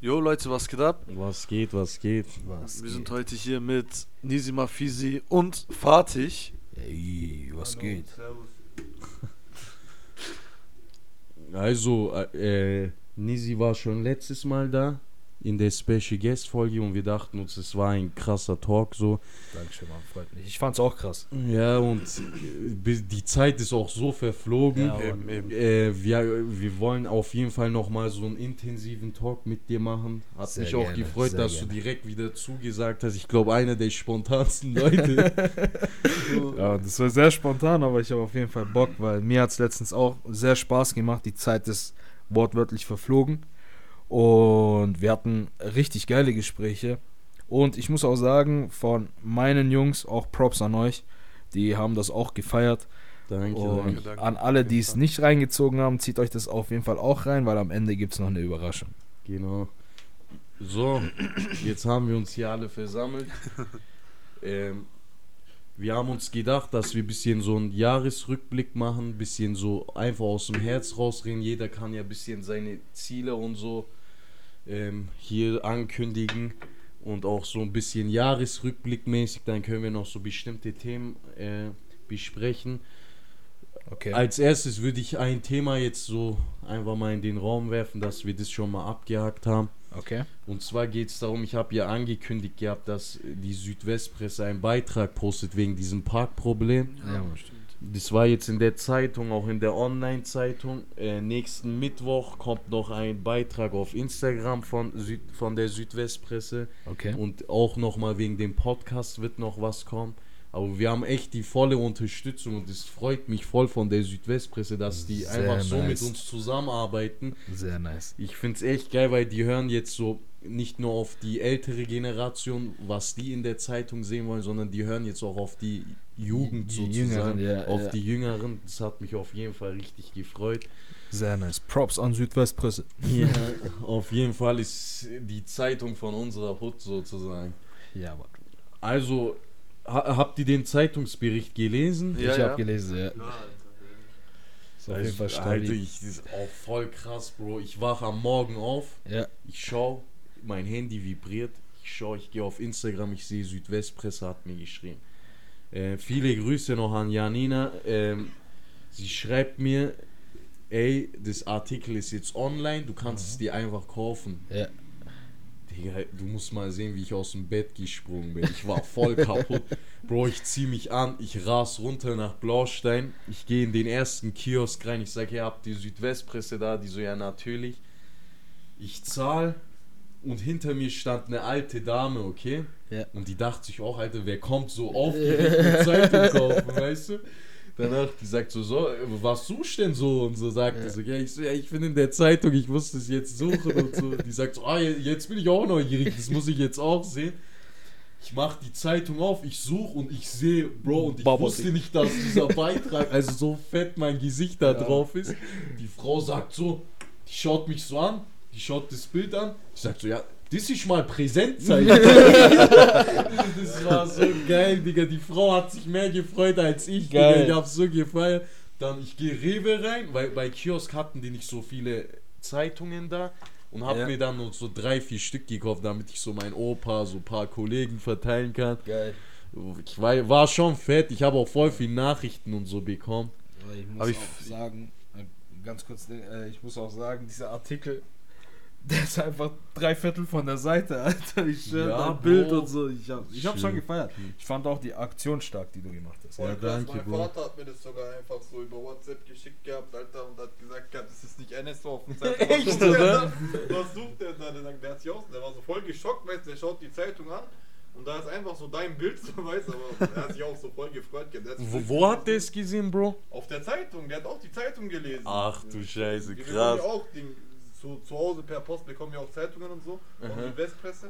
Jo Leute, was geht ab? Was geht, was geht? Was Wir sind heute hier mit Nisima Fizi und Fatih. Ey, was geht? Also, äh, Nisi war schon letztes Mal da in der Special Guest Folge und wir dachten uns, es war ein krasser Talk so. Dankeschön, Mann, freut mich. Ich fand's auch krass. Ja, und äh, die Zeit ist auch so verflogen. Ja, Eben, eben. Äh, wir, wir wollen auf jeden Fall nochmal so einen intensiven Talk mit dir machen. Hat Sehr mich auch gerne, gefreut, sehr dass gerne. du direkt wieder zugesagt hast. Ich glaube, einer der spontansten Leute. Ja, das war sehr spontan, aber ich habe auf jeden Fall Bock, weil mir hat's letztens auch sehr Spaß gemacht. Die Zeit ist wortwörtlich verflogen. Und wir hatten richtig geile Gespräche. Und ich muss auch sagen, von meinen Jungs, auch Props an euch, die haben das auch gefeiert. danke, Und danke. danke. an alle, die es nicht reingezogen haben, zieht euch das auf jeden Fall auch rein, weil am Ende gibt es noch eine Überraschung. Genau. So, jetzt haben wir uns hier alle versammelt. Ähm, wir haben uns gedacht, dass wir ein bisschen so einen Jahresrückblick machen, ein bisschen so einfach aus dem Herz rausreden. Jeder kann ja ein bisschen seine Ziele und so ähm, hier ankündigen und auch so ein bisschen Jahresrückblickmäßig. Dann können wir noch so bestimmte Themen äh, besprechen. Okay. Als erstes würde ich ein Thema jetzt so einfach mal in den Raum werfen, dass wir das schon mal abgehakt haben. Okay. Und zwar geht es darum, ich habe ja angekündigt gehabt, dass die Südwestpresse einen Beitrag postet wegen diesem Parkproblem. Ja, stimmt. Das war jetzt in der Zeitung, auch in der Online-Zeitung. Äh, nächsten Mittwoch kommt noch ein Beitrag auf Instagram von, Süd, von der Südwestpresse. Okay. Und auch nochmal wegen dem Podcast wird noch was kommen. Aber wir haben echt die volle Unterstützung und es freut mich voll von der Südwestpresse, dass die Sehr einfach so mit uns zusammenarbeiten. Sehr nice. Ich finde es echt geil, weil die hören jetzt so nicht nur auf die ältere Generation, was die in der Zeitung sehen wollen, sondern die hören jetzt auch auf die Jugend Die sozusagen, Jüngeren, ja, auf ja. die Jüngeren. Das hat mich auf jeden Fall richtig gefreut. Sehr nice. Props an Südwestpresse. Ja, auf jeden Fall ist die Zeitung von unserer Hut sozusagen. Ja, Mann. Also, ha habt ihr den Zeitungsbericht gelesen? Ja, ich ja. habe gelesen, ja. Ist auf jeden Fall Also, Alter, ich, das ist auch voll krass, Bro. Ich wache am Morgen auf, Ja, ich schaue, mein Handy vibriert, ich schaue, ich gehe auf Instagram, ich sehe Südwestpresse hat mir geschrieben. Äh, viele Grüße noch an Janina. Ähm, sie schreibt mir, ey, das Artikel ist jetzt online, du kannst es dir einfach kaufen. ja. Digga, du musst mal sehen, wie ich aus dem Bett gesprungen bin. Ich war voll kaputt. Bro, ich zieh mich an, ich ras runter nach Blaustein. Ich gehe in den ersten Kiosk rein. Ich sage, ihr habt die Südwestpresse da? Die so, ja, natürlich. Ich zahl und hinter mir stand eine alte Dame, okay? Ja. Und die dachte sich auch, Alter, wer kommt so aufgeregt eine Zeitung kaufen, weißt du? Danach, die sagt so, so, was suchst denn so? Und so sagt sie so, ja, ich ja, ich bin in der Zeitung, ich muss das jetzt suchen und so. Die sagt so, ah, jetzt bin ich auch neugierig, das muss ich jetzt auch sehen. Ich mach die Zeitung auf, ich suche und ich sehe, Bro, und ich Bubble wusste Tea. nicht, dass dieser Beitrag, also so fett mein Gesicht da drauf ist. Die Frau sagt so, die schaut mich so an, die schaut das Bild an, ich sag so, ja, das ist mal Präsentzeit. das war so geil, Digga. Die Frau hat sich mehr gefreut als ich, Geil. Digga. Ich hab's so gefeiert. Dann, ich gehe Rewe rein, weil bei Kiosk hatten die nicht so viele Zeitungen da. Und hab Ja. mir dann noch so drei, vier Stück gekauft, damit ich so mein Opa, so ein paar Kollegen verteilen kann. Geil. Ich war, war schon fett. Ich habe auch voll viele Nachrichten und so bekommen. Ich muss Aber ich- auch sagen, äh, ganz kurz, äh, ich muss auch sagen, dieser Artikel, der ist einfach drei Viertel von der Seite, Alter. Ich Ja, dein Bild Bro. und so. Ich hab, ich hab schon gefeiert. Ich fand auch die Aktion stark, die du gemacht hast. Ja, krass, danke, mein Bro. Vater hat mir das sogar einfach so über WhatsApp geschickt gehabt, Alter, und hat gesagt, ja, das ist nicht NSO auf dem Zeitung. Was Echt, sucht der oder? da? Was sucht der da? Der, hat sich aus, der war so voll geschockt, weißt du, der schaut die Zeitung an und da ist einfach so dein Bild, so weißt du, aber er hat sich auch so voll gefreut. gehabt. Wo, wo hat der es gesehen, Bro? Auf der Zeitung, der hat auch die Zeitung gelesen. Ach du Scheiße, krass. ja auch den, zu, zu Hause per Post bekommen wir auch Zeitungen und so, Aha. und die Westpresse.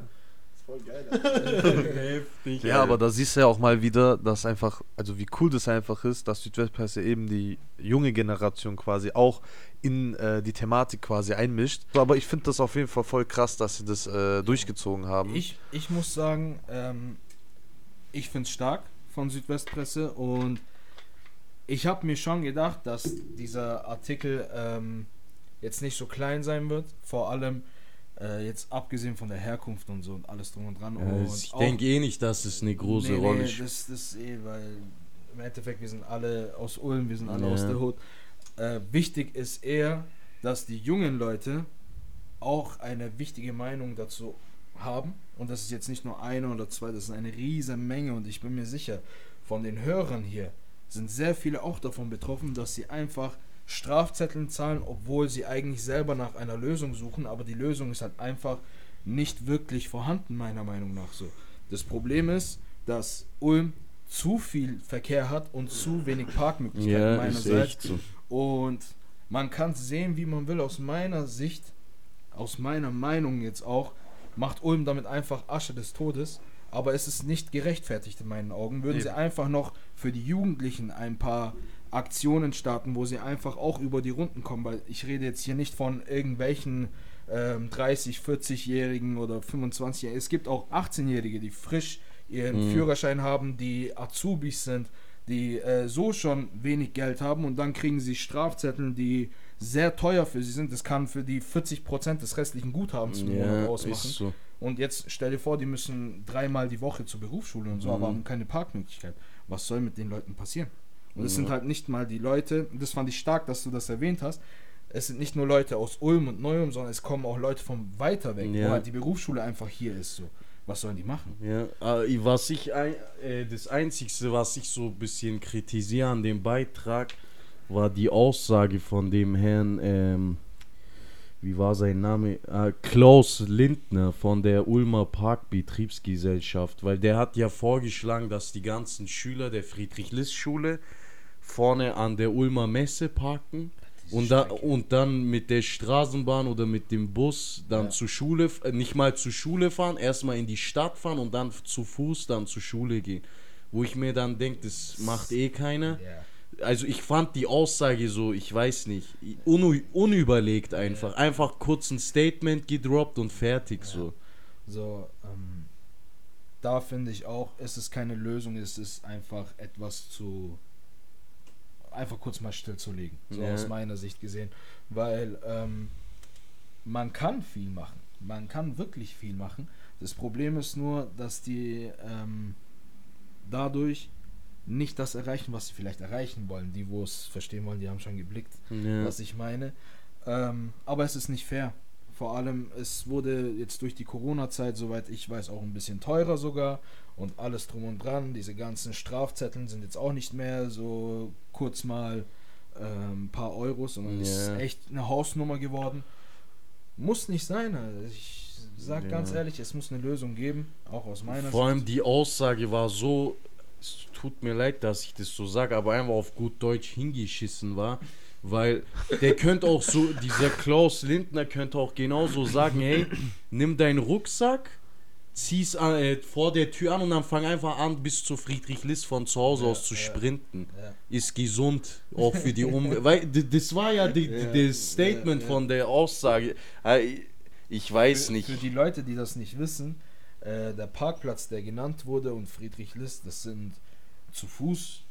ist voll geil. Heftig. Ja, aber da siehst du ja auch mal wieder, dass einfach, also wie cool das einfach ist, dass Südwestpresse eben die junge Generation quasi auch in äh, die Thematik quasi einmischt. Aber ich finde das auf jeden Fall voll krass, dass sie das äh, durchgezogen haben. Ich, ich muss sagen, ähm, ich finde es stark von Südwestpresse und ich habe mir schon gedacht, dass dieser Artikel ähm, jetzt nicht so klein sein wird. Vor allem äh, jetzt abgesehen von der Herkunft und so und alles drum und dran. Ja, und ich denke eh nicht, dass es eine große Nee, nee, Rolle spielt. Das, das eh, weil im Endeffekt, wir sind alle aus Ulm, wir sind alle Ja. aus der Hut. Äh, wichtig ist eher, dass die jungen Leute auch eine wichtige Meinung dazu haben. Und das ist jetzt nicht nur eine oder zwei, das ist eine riesige Menge. Und ich bin mir sicher, von den Hörern hier sind sehr viele auch davon betroffen, dass sie einfach Strafzetteln zahlen, obwohl sie eigentlich selber nach einer Lösung suchen. Aber die Lösung ist halt einfach nicht wirklich vorhanden, meiner Meinung nach so. Das Problem ist, dass Ulm zu viel Verkehr hat und zu wenig Parkmöglichkeiten Ja, meinerseits. so. Und man kann es sehen, wie man will. Aus meiner Sicht, aus meiner Meinung jetzt auch, macht Ulm damit einfach Asche des Todes. Aber es ist nicht gerechtfertigt in meinen Augen. Würden sie Eben. einfach noch für die Jugendlichen ein paar Aktionen starten, wo sie einfach auch über die Runden kommen, weil ich rede jetzt hier nicht von irgendwelchen ähm, 30, 40-Jährigen oder 25-Jährigen. Es gibt auch 18-Jährige, die frisch ihren Mhm. Führerschein haben, die Azubis sind, die äh, so schon wenig Geld haben und dann kriegen sie Strafzettel, die sehr teuer für sie sind. Das kann für die 40% des restlichen Guthabens im Monat Ja, ausmachen. so. Und jetzt stell dir vor, die müssen dreimal die Woche zur Berufsschule und so, Mhm. aber haben keine Parkmöglichkeit. Was soll mit den Leuten passieren? Und es Ja. sind halt nicht mal die Leute, das fand ich stark, dass du das erwähnt hast. Es sind nicht nur Leute aus Ulm und Neu-Ulm, sondern es kommen auch Leute von weiter weg, Ja. wo halt die Berufsschule einfach hier ist. So. Was sollen die machen? Ja, äh, was ich ein, äh, das Einzigste, was ich so ein bisschen kritisiere an dem Beitrag, war die Aussage von dem Herrn, ähm, wie war sein Name? Äh, Klaus Lindner von der Ulmer Parkbetriebsgesellschaft, weil der hat ja vorgeschlagen, dass die ganzen Schüler der Friedrich-List-Schule vorne an der Ulmer Messe parken. Und, da, und dann mit der Straßenbahn oder mit dem Bus dann Ja. zur Schule, äh, nicht mal zur Schule fahren, erstmal in die Stadt fahren und dann zu Fuß dann zur Schule gehen. Wo ich mir dann denke, das macht eh keiner. Also ich fand die Aussage so, ich weiß nicht, unu unüberlegt einfach. Einfach kurz ein Statement gedroppt und fertig so. So, ähm, da finde ich auch, es ist keine Lösung, es ist einfach etwas zu. Einfach kurz mal stillzulegen. So Ja. aus meiner Sicht gesehen. Weil ähm, man kann viel machen. Man kann wirklich viel machen. Das Problem ist nur, dass die ähm, dadurch nicht das erreichen, was sie vielleicht erreichen wollen. Die, wo es verstehen wollen, die haben schon geblickt Ja. was ich meine. Ähm, aber es ist nicht fair. Vor allem, es wurde jetzt durch die Corona-Zeit, soweit ich weiß, auch ein bisschen teurer sogar und alles drum und dran. Diese ganzen Strafzetteln sind jetzt auch nicht mehr so kurz mal ähm, ein paar Euros, sondern es ist echt eine Hausnummer geworden. Muss nicht sein. Also ich sag Ja. ganz ehrlich, es muss eine Lösung geben, auch aus meiner Vor allem Sicht. die Aussage war so, es tut mir leid, dass ich das so sage, aber einfach auf gut Deutsch hingeschissen war. Weil der könnte auch so, dieser Klaus Lindner könnte auch genauso sagen, hey, nimm deinen Rucksack, zieh's an, äh, vor der Tür an und dann fang einfach an, bis zu Friedrich List von zu Hause Ja, aus zu ja. sprinten. Ja. Ist gesund, auch für die Umwelt. Weil das war ja, das Statement von der Aussage. Äh, Ich weiß Für, nicht. für die Leute, die das nicht wissen, äh, der Parkplatz, der genannt wurde und Friedrich List, das sind zu Fuß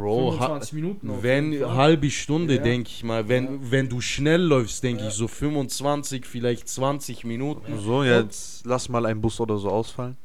Bro, ha 25 Minuten. auf Wenn jeden Fall. halbe Stunde, Ja. denke ich mal. Wenn, Ja. wenn du schnell läufst, denke Ja. ich so 25, vielleicht 20 Minuten. So, jetzt lass mal einen Bus oder so ausfallen.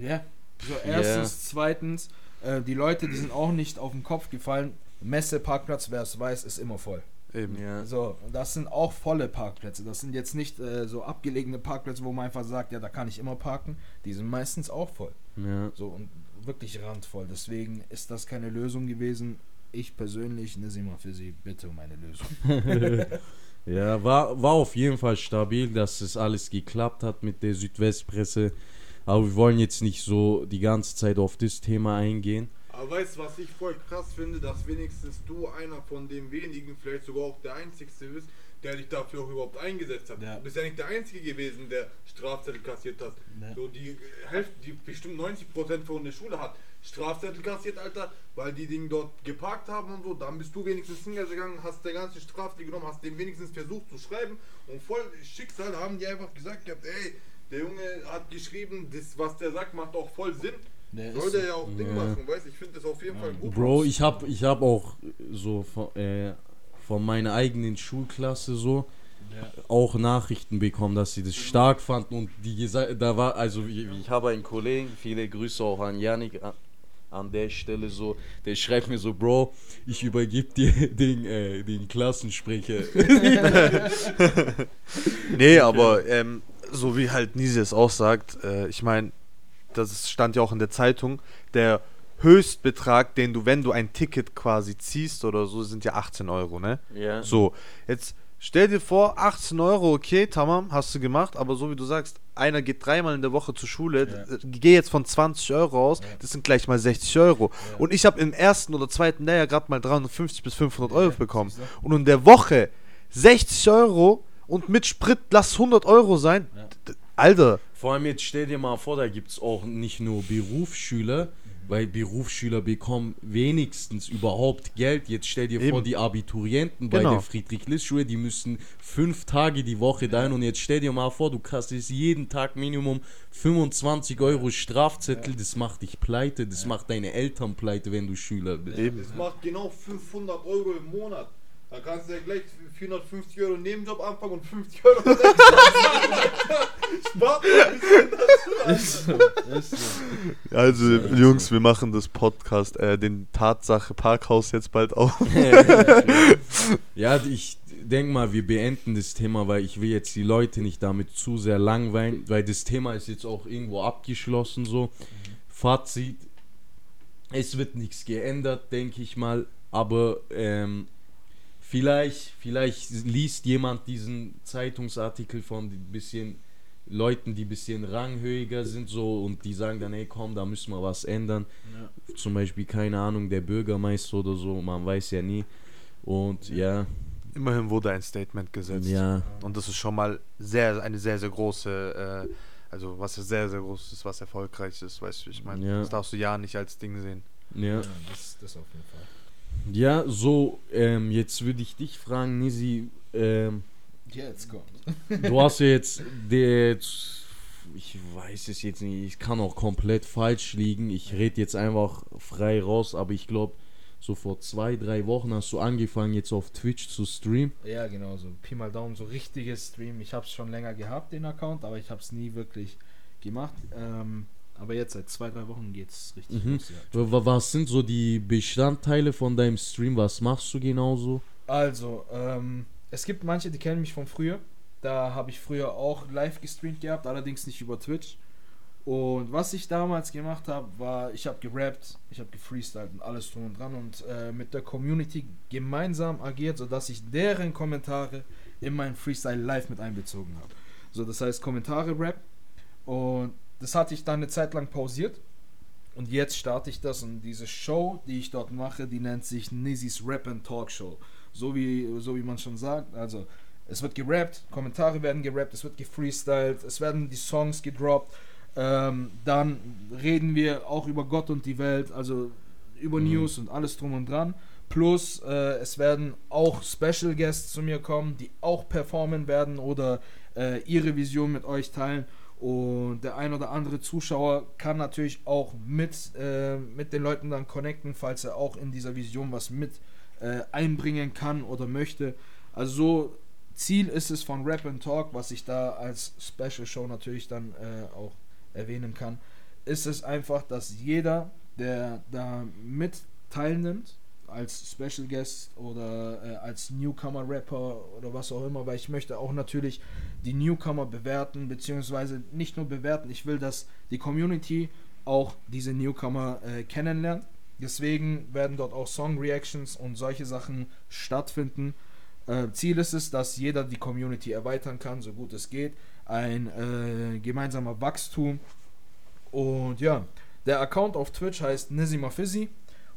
Ja. So, erstens, zweitens, äh, die Leute, die sind auch nicht auf den Kopf gefallen. Messe, Parkplatz, wer es weiß, ist immer voll. Eben. Ja. So, das sind auch volle Parkplätze. Das sind jetzt nicht äh, so abgelegene Parkplätze, wo man einfach sagt, ja, da kann ich immer parken. Die sind meistens auch voll. Ja. So und wirklich randvoll. Deswegen ist das keine Lösung gewesen. Ich persönlich, Nisima, für Sie bitte um eine Lösung. Ja, war, war auf jeden Fall stabil, dass es alles geklappt hat mit der Südwestpresse. Aber wir wollen jetzt nicht so die ganze Zeit auf das Thema eingehen. Aber weißt du, was ich voll krass finde, dass wenigstens du einer von den wenigen, vielleicht sogar auch der einzigste bist, der dich dafür auch überhaupt eingesetzt hat. Ja. Du bist ja nicht der Einzige gewesen, der Strafzettel kassiert hat. Ja. So die Hälfte, die bestimmt 90% von der Schule hat Strafzettel kassiert, Alter, weil die Dinge dort geparkt haben und so. Dann bist du wenigstens hingegangen, hast der ganze Strafzettel genommen, hast den wenigstens versucht zu schreiben und voll Schicksal haben die einfach gesagt gehabt, ey, der Junge hat geschrieben, das was der sagt, macht auch voll Sinn. Der Soll ist der ja auch Ding machen, weißt Ich finde das auf jeden Fall gut. Bro, ich hab, ich hab auch so äh, von meiner eigenen Schulklasse so auch Nachrichten bekommen, dass sie das stark fanden und die gesagt, da war, also ich, ich habe einen Kollegen, viele Grüße auch an Janik an, an der Stelle so, der schreibt mir so, Bro, ich übergib dir den, äh, den Klassensprecher. Nee, aber ähm, so wie halt Nisi es auch sagt, äh, ich meine, das stand ja auch in der Zeitung, der Höchstbetrag, den du, wenn du ein Ticket quasi ziehst oder so, sind ja 18 Euro, ne? ja. So, jetzt stell dir vor, 18 Euro, okay, tamam, hast du gemacht, aber so wie du sagst, einer geht dreimal in der Woche zur Schule, Ja. äh, geh jetzt von 20 Euro aus, das sind gleich mal 60 Euro. Und ich habe im ersten oder zweiten Lehrjahr gerade mal 350 bis 500 Euro bekommen. Und in der Woche 60 Euro und mit Sprit, lass 100 Euro sein. Ja. Alter, Vor allem jetzt stell dir mal vor, da gibt es auch nicht nur Berufsschüler, weil Berufsschüler bekommen wenigstens überhaupt Geld. Jetzt stell dir vor, Eben. die Abiturienten bei Genau. der Friedrich-List-Schule, die müssen fünf Tage die Woche dahin und jetzt stell dir mal vor, du kassierst jeden Tag Minimum 25 Euro Strafzettel, das macht dich pleite, das macht deine Eltern pleite, wenn du Schüler bist. eben. Das macht genau 500 Euro im Monat. Da kannst du ja gleich 450 Euro Nebenjob anfangen und 50 Euro Spart ein bisschen Ist so, ist so. Also, Jungs, wir machen das Podcast, äh, den Tatsache Parkhaus jetzt bald auf. Ja, ich denke mal, wir beenden das Thema, weil ich will jetzt die Leute nicht damit zu sehr langweilen, weil das Thema ist jetzt auch irgendwo abgeschlossen so. Fazit, es wird nichts geändert, denke ich mal, aber ähm, vielleicht, vielleicht liest jemand diesen Zeitungsartikel von ein bisschen Leuten, die ein bisschen ranghöhiger sind so und die sagen dann, hey komm, da müssen wir was ändern. Zum Beispiel, keine Ahnung, der Bürgermeister oder so, man weiß ja nie. Und ja, Immerhin wurde ein Statement gesetzt. ja, Und das ist schon mal sehr, eine sehr, sehr große, äh, also was ja sehr, sehr groß ist, was erfolgreich ist, weißt du, ich meine, Ja. das darfst du ja nicht als Ding sehen. ja. Ja, das, das auf jeden Fall. Ja, so, ähm, jetzt würde ich dich fragen, Nisi, ähm, Jetzt kommt. du hast ja jetzt, der, ich weiß es jetzt nicht, ich kann auch komplett falsch liegen, ich rede jetzt einfach frei raus, aber ich glaube, so vor zwei, drei Wochen hast du angefangen, jetzt auf Twitch zu streamen. Ja, genau, so Pi mal Daumen, so richtiges Stream. Ich habe es schon länger gehabt, den Account, aber ich habe es nie wirklich gemacht. Ähm, aber jetzt seit zwei, drei Wochen geht es richtig Mhm. los. Ja. Wa- wa- Was sind so die Bestandteile von deinem Stream? Was machst du genauso? Also, ähm, es gibt manche, die kennen mich von früher. Da habe ich früher auch live gestreamt gehabt, allerdings nicht über Twitch. Und was ich damals gemacht habe, war, ich habe gerappt, ich habe gefreestylt und alles drum und dran und äh, mit der Community gemeinsam agiert, sodass ich deren Kommentare in meinen Freestyle live mit einbezogen habe. So, das heißt Kommentare Rap und das hatte ich dann eine Zeit lang pausiert und jetzt starte ich das und diese Show, die ich dort mache, die nennt sich Nizzy's Rap and Talk Show. So wie, so wie man schon sagt, also es wird gerappt, Kommentare werden gerappt, es wird gefreestylt, es werden die Songs gedroppt, ähm, dann reden wir auch über Gott und die Welt, also über Mhm. News und alles drum und dran. Plus äh, es werden auch Special Guests zu mir kommen, die auch performen werden oder äh, ihre Vision mit euch teilen. Und der ein oder andere Zuschauer kann natürlich auch mit, äh, mit den Leuten dann connecten, falls er auch in dieser Vision was mit äh, einbringen kann oder möchte. Also so Ziel ist es von Rap and Talk, was ich da als Special Show natürlich dann äh, auch erwähnen kann, ist es einfach, dass jeder, der da mit teilnimmt, als Special Guest oder äh, als Newcomer Rapper oder was auch immer, weil ich möchte auch natürlich die Newcomer bewerten, beziehungsweise nicht nur bewerten, ich will, dass die Community auch diese Newcomer äh, kennenlernt. Deswegen werden dort auch Song Reactions und solche Sachen stattfinden. Äh, Ziel ist es, dass jeder die Community erweitern kann, so gut es geht. Ein äh, gemeinsamer Wachstum. Und ja, der Account auf Twitch heißt Nizima Fizzy.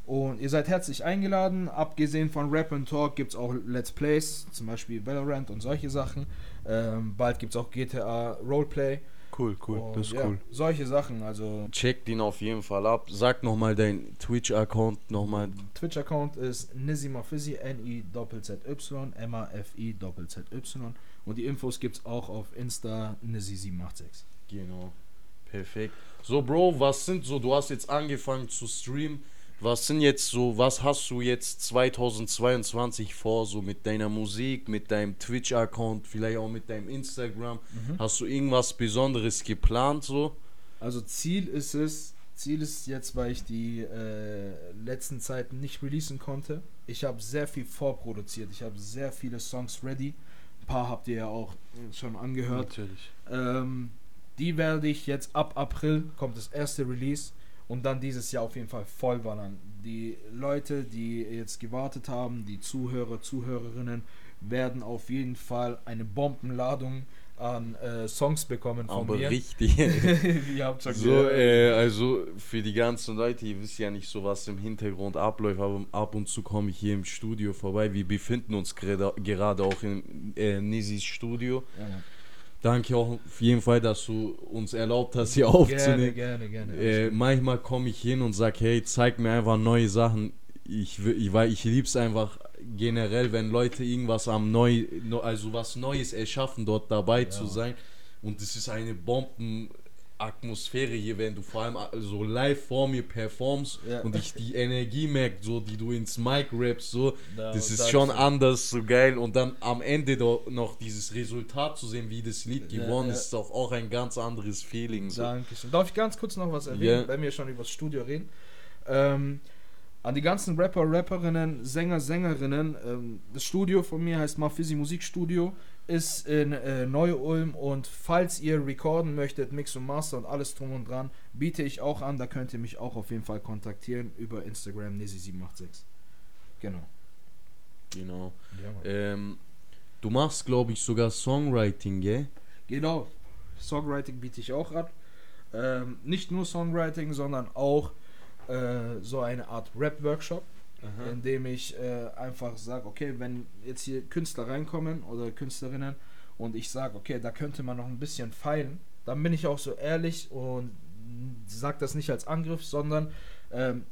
Und ihr seid herzlich eingeladen. Abgesehen von Rap and Talk gibt es auch Let's Plays, zum Beispiel Valorant und solche Sachen. Ähm, bald gibt es auch GTA Roleplay. Cool, cool, Und das ist ja, cool. Solche Sachen. Also Check den auf jeden Fall ab. Sag nochmal dein Twitch-Account nochmal. Twitch-Account ist Nizima Fizzy, N-I-Z-Y, M-A-F-I-Z-Y. Und die Infos gibt es auch auf Insta Nizzy786. Genau. Perfekt. So, Bro, was sind so, du hast jetzt angefangen zu streamen. Was sind jetzt so, was hast du jetzt 2022 vor, so mit deiner Musik, mit deinem Twitch-Account, vielleicht auch mit deinem Instagram? Hast du irgendwas Besonderes geplant so? Also Ziel ist es, Ziel ist jetzt, weil ich die äh, letzten Zeiten nicht releasen konnte. Ich habe sehr viel vorproduziert. Ich habe sehr viele Songs ready. Ein paar habt ihr ja auch schon angehört. Natürlich. Ähm, die werde ich jetzt ab April kommt das erste Release und dann dieses Jahr auf jeden Fall vollballern. Die Leute, die jetzt gewartet haben, die Zuhörer, Zuhörerinnen, werden auf jeden Fall eine Bombenladung an äh, Songs bekommen von Aber mir. richtig. Ihr habt schon So, äh, also für die ganzen Leute, ihr wisst ja nicht so, was im Hintergrund abläuft, aber ab und zu komme ich hier im Studio vorbei. Wir befinden uns gerade auch in äh, Nisis Studio. Ja. Danke auch auf jeden Fall, dass du uns erlaubt hast, hier gerne, aufzunehmen. gerne, gerne. Äh, manchmal komme ich hin und sag, hey, zeig mir einfach neue Sachen. Ich, will- ich, weil ich lieb's einfach generell, wenn Leute irgendwas am neu, also was Neues erschaffen, dort dabei zu sein. Und es ist eine Bombenatmosphäre hier, wenn du vor allem äh, so live vor mir performst Ja. und ich die Energie merke, so die du ins Mic rappst, so, Da das ist schon du. anders, so geil. Und dann am Ende doch noch dieses Resultat zu sehen, wie das Lied Ja, gewonnen ja. ist, ist doch auch ein ganz anderes Feeling. So. Dankeschön. Darf ich ganz kurz noch was erwähnen, Ja. wenn wir schon über das Studio reden? Ähm, an die ganzen Rapper, Rapperinnen, Sänger, Sängerinnen, ähm, das Studio von mir heißt Mafisi Musikstudio, ist in äh, Neu-Ulm und falls ihr recorden möchtet, Mix und Master und alles drum und dran, biete ich auch an, da könnt ihr mich auch auf jeden Fall kontaktieren über Instagram Nesi786. Genau. Genau. Ja. Ähm, du machst, glaube ich, sogar Songwriting, gell? Genau. Songwriting biete ich auch an. Ähm, nicht nur Songwriting, sondern auch äh, so eine Art Rap-Workshop, in dem ich äh, einfach sage, okay, wenn jetzt hier Künstler reinkommen oder Künstlerinnen und ich sage, okay, da könnte man noch ein bisschen feilen, dann bin ich auch so ehrlich und sage das nicht als Angriff, sondern ähm,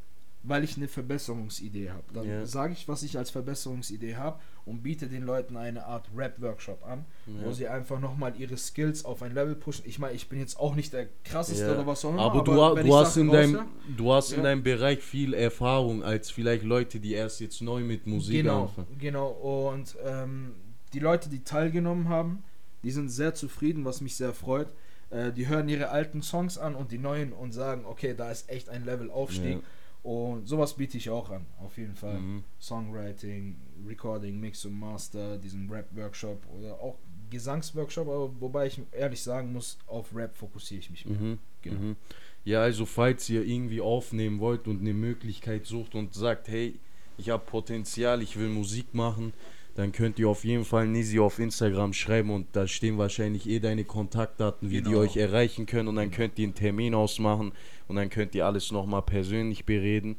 weil ich eine Verbesserungsidee habe. Dann Ja. sage ich, was ich als Verbesserungsidee habe und biete den Leuten eine Art Rap-Workshop an, wo Ja. sie einfach nochmal ihre Skills auf ein Level pushen. Ich meine, ich bin jetzt auch nicht der krasseste Ja. oder was auch immer. Aber, du, wenn du hast, in deinem, du hast in Ja. deinem Bereich viel Erfahrung als vielleicht Leute, die erst jetzt neu mit Musik genau, anfangen. genau. Und ähm, die Leute, die teilgenommen haben, die sind sehr zufrieden, was mich sehr freut. Äh, die hören ihre alten Songs an und die neuen und sagen, okay, da ist echt ein Level Aufstieg. Ja. Und sowas biete ich auch an, auf jeden Fall. Mhm. Songwriting, Recording, Mix und Master, diesen Rap-Workshop oder auch Gesangsworkshop, aber wobei ich ehrlich sagen muss, auf Rap fokussiere ich mich mehr. Mhm. Genau. Mhm. Ja, also falls ihr irgendwie aufnehmen wollt und eine Möglichkeit sucht und sagt, hey, ich habe Potenzial, ich will Musik machen, dann könnt ihr auf jeden Fall Nisi auf Instagram schreiben und da stehen wahrscheinlich eh deine Kontaktdaten, wie die Genau. euch erreichen können und dann könnt ihr einen Termin ausmachen und dann könnt ihr alles nochmal persönlich bereden.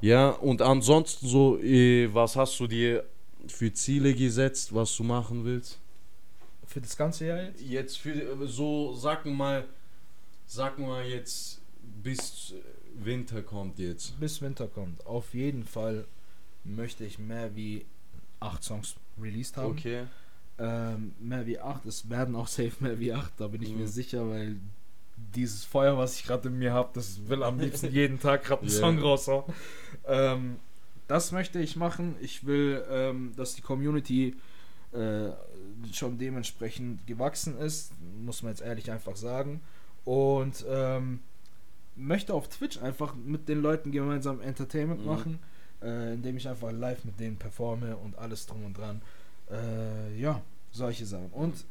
Ja, und ansonsten so, äh, was hast du dir für Ziele gesetzt, was du machen willst? Für das ganze Jahr jetzt? Jetzt für äh, so, sagen wir mal, sagen wir mal jetzt bis Winter kommt jetzt. bis Winter kommt. Auf jeden Fall möchte ich mehr wie acht Songs released haben. Okay. Ähm, mehr wie acht. Es werden auch safe mehr wie acht, da bin ich Mhm. mir sicher, weil dieses Feuer, was ich gerade in mir habe, das will am liebsten jeden Tag gerade einen Ja. Song raushauen. Ähm, das möchte ich machen. Ich will, ähm, dass die Community äh, schon dementsprechend gewachsen ist, muss man jetzt ehrlich einfach sagen. Und ähm, möchte auf Twitch einfach mit den Leuten gemeinsam Entertainment Mhm. machen, äh, indem ich einfach live mit denen performe und alles drum und dran. Äh, ja, solche Sachen. Und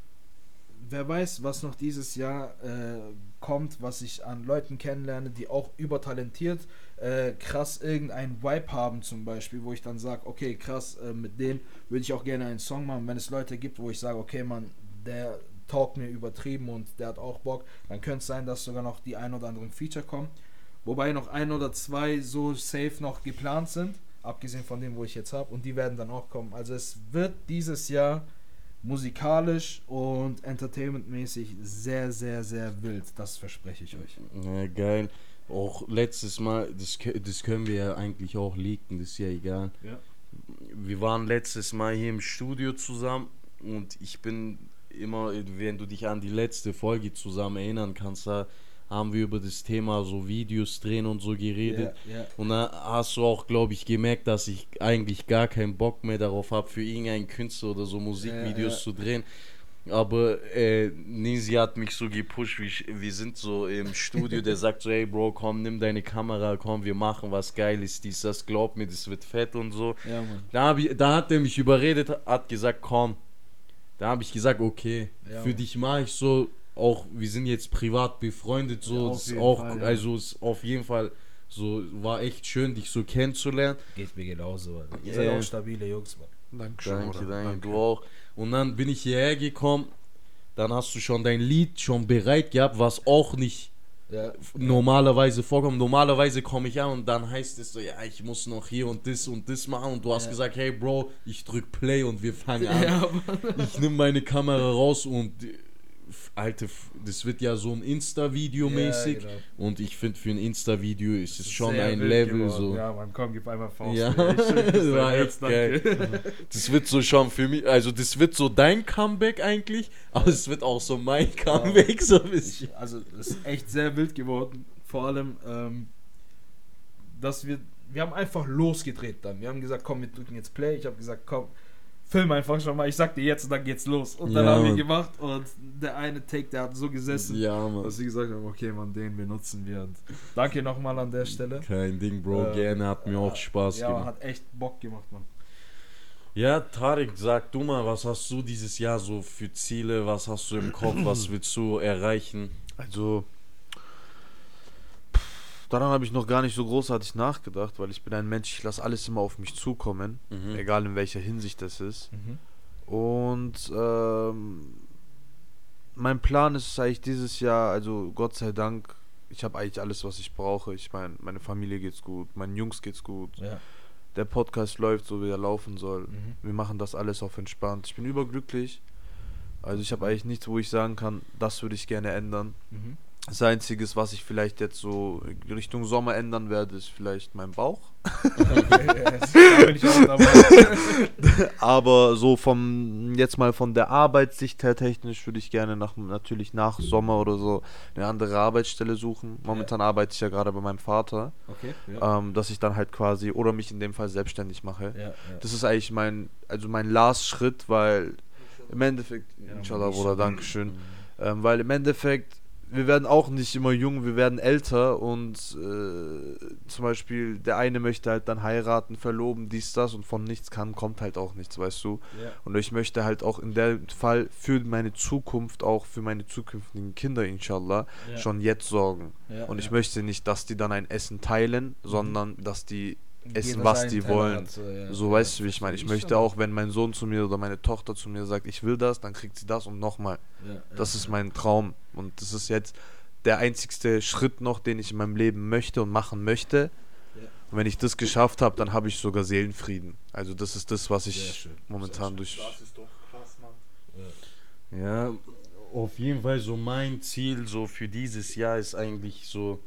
wer weiß, was noch dieses Jahr äh, kommt, was ich an Leuten kennenlerne, die auch übertalentiert, äh, krass irgendein Vibe haben zum Beispiel, wo ich dann sage, okay, krass, äh, mit denen würde ich auch gerne einen Song machen. Wenn es Leute gibt, wo ich sage, okay, man, der taugt mir übertrieben und der hat auch Bock, dann könnte es sein, dass sogar noch die ein oder anderen Feature kommen. Wobei noch ein oder zwei so safe noch geplant sind, abgesehen von dem, wo ich jetzt habe, und die werden dann auch kommen. Also es wird dieses Jahr musikalisch und entertainmentmäßig sehr, sehr, sehr wild. Das verspreche ich euch. Ja, geil. Auch letztes Mal, das, das können wir ja eigentlich auch leaken, das ist ja egal. Ja. Wir waren letztes Mal hier im Studio zusammen und ich bin immer, wenn du dich an die letzte Folge zusammen erinnern kannst, da haben wir über das Thema so Videos drehen und so geredet. Ja, ja. Und da hast du auch, glaube ich, gemerkt, dass ich eigentlich gar keinen Bock mehr darauf habe, für irgendeinen Künstler oder so Musikvideos ja. zu drehen. Aber äh, Nisi hat mich so gepusht, wie ich, wir sind so im Studio, der sagt so, hey Bro, komm, nimm deine Kamera, komm, wir machen was Geiles, dies, das, glaub mir, das wird fett und so. Ja. Da, ich, da hat er mich überredet, hat gesagt, komm. Da habe ich gesagt, okay, Ja, für Mann. dich mache ich so, auch wir sind jetzt privat befreundet, Ja, so, auf ist auch, Fall, ja. also ist auf jeden Fall so, war echt schön, dich so kennenzulernen. Geht mir genauso. Alter. Ihr Ja, seid ja. auch stabile Jungs, Mann. Dankeschön. Danke, Bruder. danke, du auch. Und dann bin ich hierher gekommen, dann hast du schon dein Lied schon bereit gehabt, was auch nicht Ja. normalerweise vorkommt. Normalerweise komme ich an und dann heißt es so, ja, ich muss noch hier und das und das machen und du hast Ja. gesagt, hey Bro, ich drück Play und wir fangen an. Ja, Mann. Ich nehme meine Kamera raus und f- das wird ja so ein Insta-Video mäßig Ja, genau. und ich finde für ein Insta-Video ist es schon Sehr ein Level geworden. so. Ja, man, komm, gib einmal Faust. Ja, das. Das wird so schon für mich, also das wird so dein Comeback eigentlich, aber es wird auch so mein Comeback so ein bisschen. Also, es ist echt sehr wild geworden. Vor allem, ähm, dass wir, wir haben einfach losgedreht dann. Wir haben gesagt, komm, wir drücken jetzt Play. Ich habe gesagt, komm, film einfach schon mal. Ich sag dir jetzt und dann geht's los. Und dann Ja, haben wir Mann. gemacht und der eine Take, der hat so gesessen, Ja, Mann. dass sie gesagt haben, okay, man, den benutzen wir. Und danke nochmal an der Stelle. Kein Ding, Bro, Äh, gerne, hat mir auch Spaß Ja, gemacht. hat echt Bock gemacht, man. Ja, Tarek, sag du mal, was hast du dieses Jahr so für Ziele, was hast du im Kopf, was willst du erreichen? Also, daran habe ich noch gar nicht so großartig nachgedacht, weil ich bin ein Mensch, ich lasse alles immer auf mich zukommen, Mhm. egal in welcher Hinsicht das ist. Mhm. Und ähm, mein Plan ist eigentlich dieses Jahr, also Gott sei Dank, ich habe eigentlich alles, was ich brauche. Ich meine, meine Familie geht's gut, meinen Jungs geht's gut, Ja. der Podcast läuft so, wie er laufen soll. Mhm. Wir machen das alles auf entspannt. Ich bin überglücklich. Also ich habe eigentlich nichts, wo ich sagen kann, das würde ich gerne ändern. Mhm. Das Einzige, was ich vielleicht jetzt so Richtung Sommer ändern werde, ist vielleicht mein Bauch. Aber so vom, jetzt mal von der Arbeitssicht her technisch würde ich gerne nach, natürlich nach Sommer oder so eine andere Arbeitsstelle suchen. Momentan arbeite ich ja gerade bei meinem Vater, Okay. Ja. ähm, dass ich dann halt quasi oder mich in dem Fall selbstständig mache. ja, ja. Das ist eigentlich mein, also mein Last-Schritt, weil im Endeffekt, Ja, inshallah, Bruder. Dankeschön. Ähm, weil im Endeffekt, wir werden auch nicht immer jung, wir werden älter und äh, zum Beispiel der eine möchte halt dann heiraten, verloben, dies, das und von nichts kann, kommt halt auch nichts, weißt du. ja. Und ich möchte halt auch in dem Fall für meine Zukunft, auch für meine zukünftigen Kinder, inshallah, Ja. schon jetzt sorgen. Ja, und ich möchte nicht, dass die dann ein Essen teilen, sondern dass die essen, was die Teller wollen. hat, so, ja. So Ja, weißt du, wie ich meine. Ich möchte auch, wenn mein Sohn zu mir oder meine Tochter zu mir sagt, ich will das, dann kriegt sie das und nochmal. Ja, Das ist ja. mein Traum. Und das ist jetzt der einzigste Schritt noch, den ich in meinem Leben möchte und machen möchte. Ja. Und wenn ich das geschafft habe, dann habe ich sogar Seelenfrieden. Also das ist das, was ich momentan durch... Das ist doch krass, Mann. Ja, auf jeden Fall so mein Ziel so für dieses Jahr ist eigentlich so,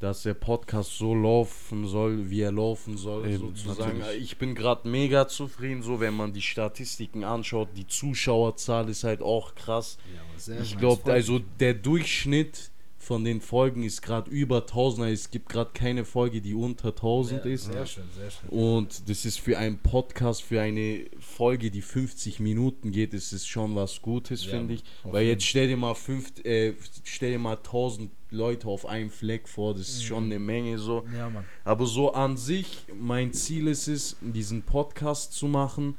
dass der Podcast so laufen soll, wie er laufen soll, Eben, sozusagen. natürlich. Ich bin gerade mega zufrieden, so wenn man die Statistiken anschaut, die Zuschauerzahl ist halt auch krass. Ja, Ich glaube, also der Durchschnitt von den Folgen ist gerade über 1000. Also es gibt gerade keine Folge, die unter 1000 ja, ist. Sehr schön, sehr schön. Und das ist für einen Podcast, für eine Folge, die 50 Minuten geht, ist es schon was Gutes, Ja, finde ich. Weil jetzt stell dir mal fünf, äh, stell dir mal 1000 Leute auf einem Fleck vor, das ist schon eine Menge so. Ja. Aber so an sich, mein Ziel ist es, diesen Podcast zu machen.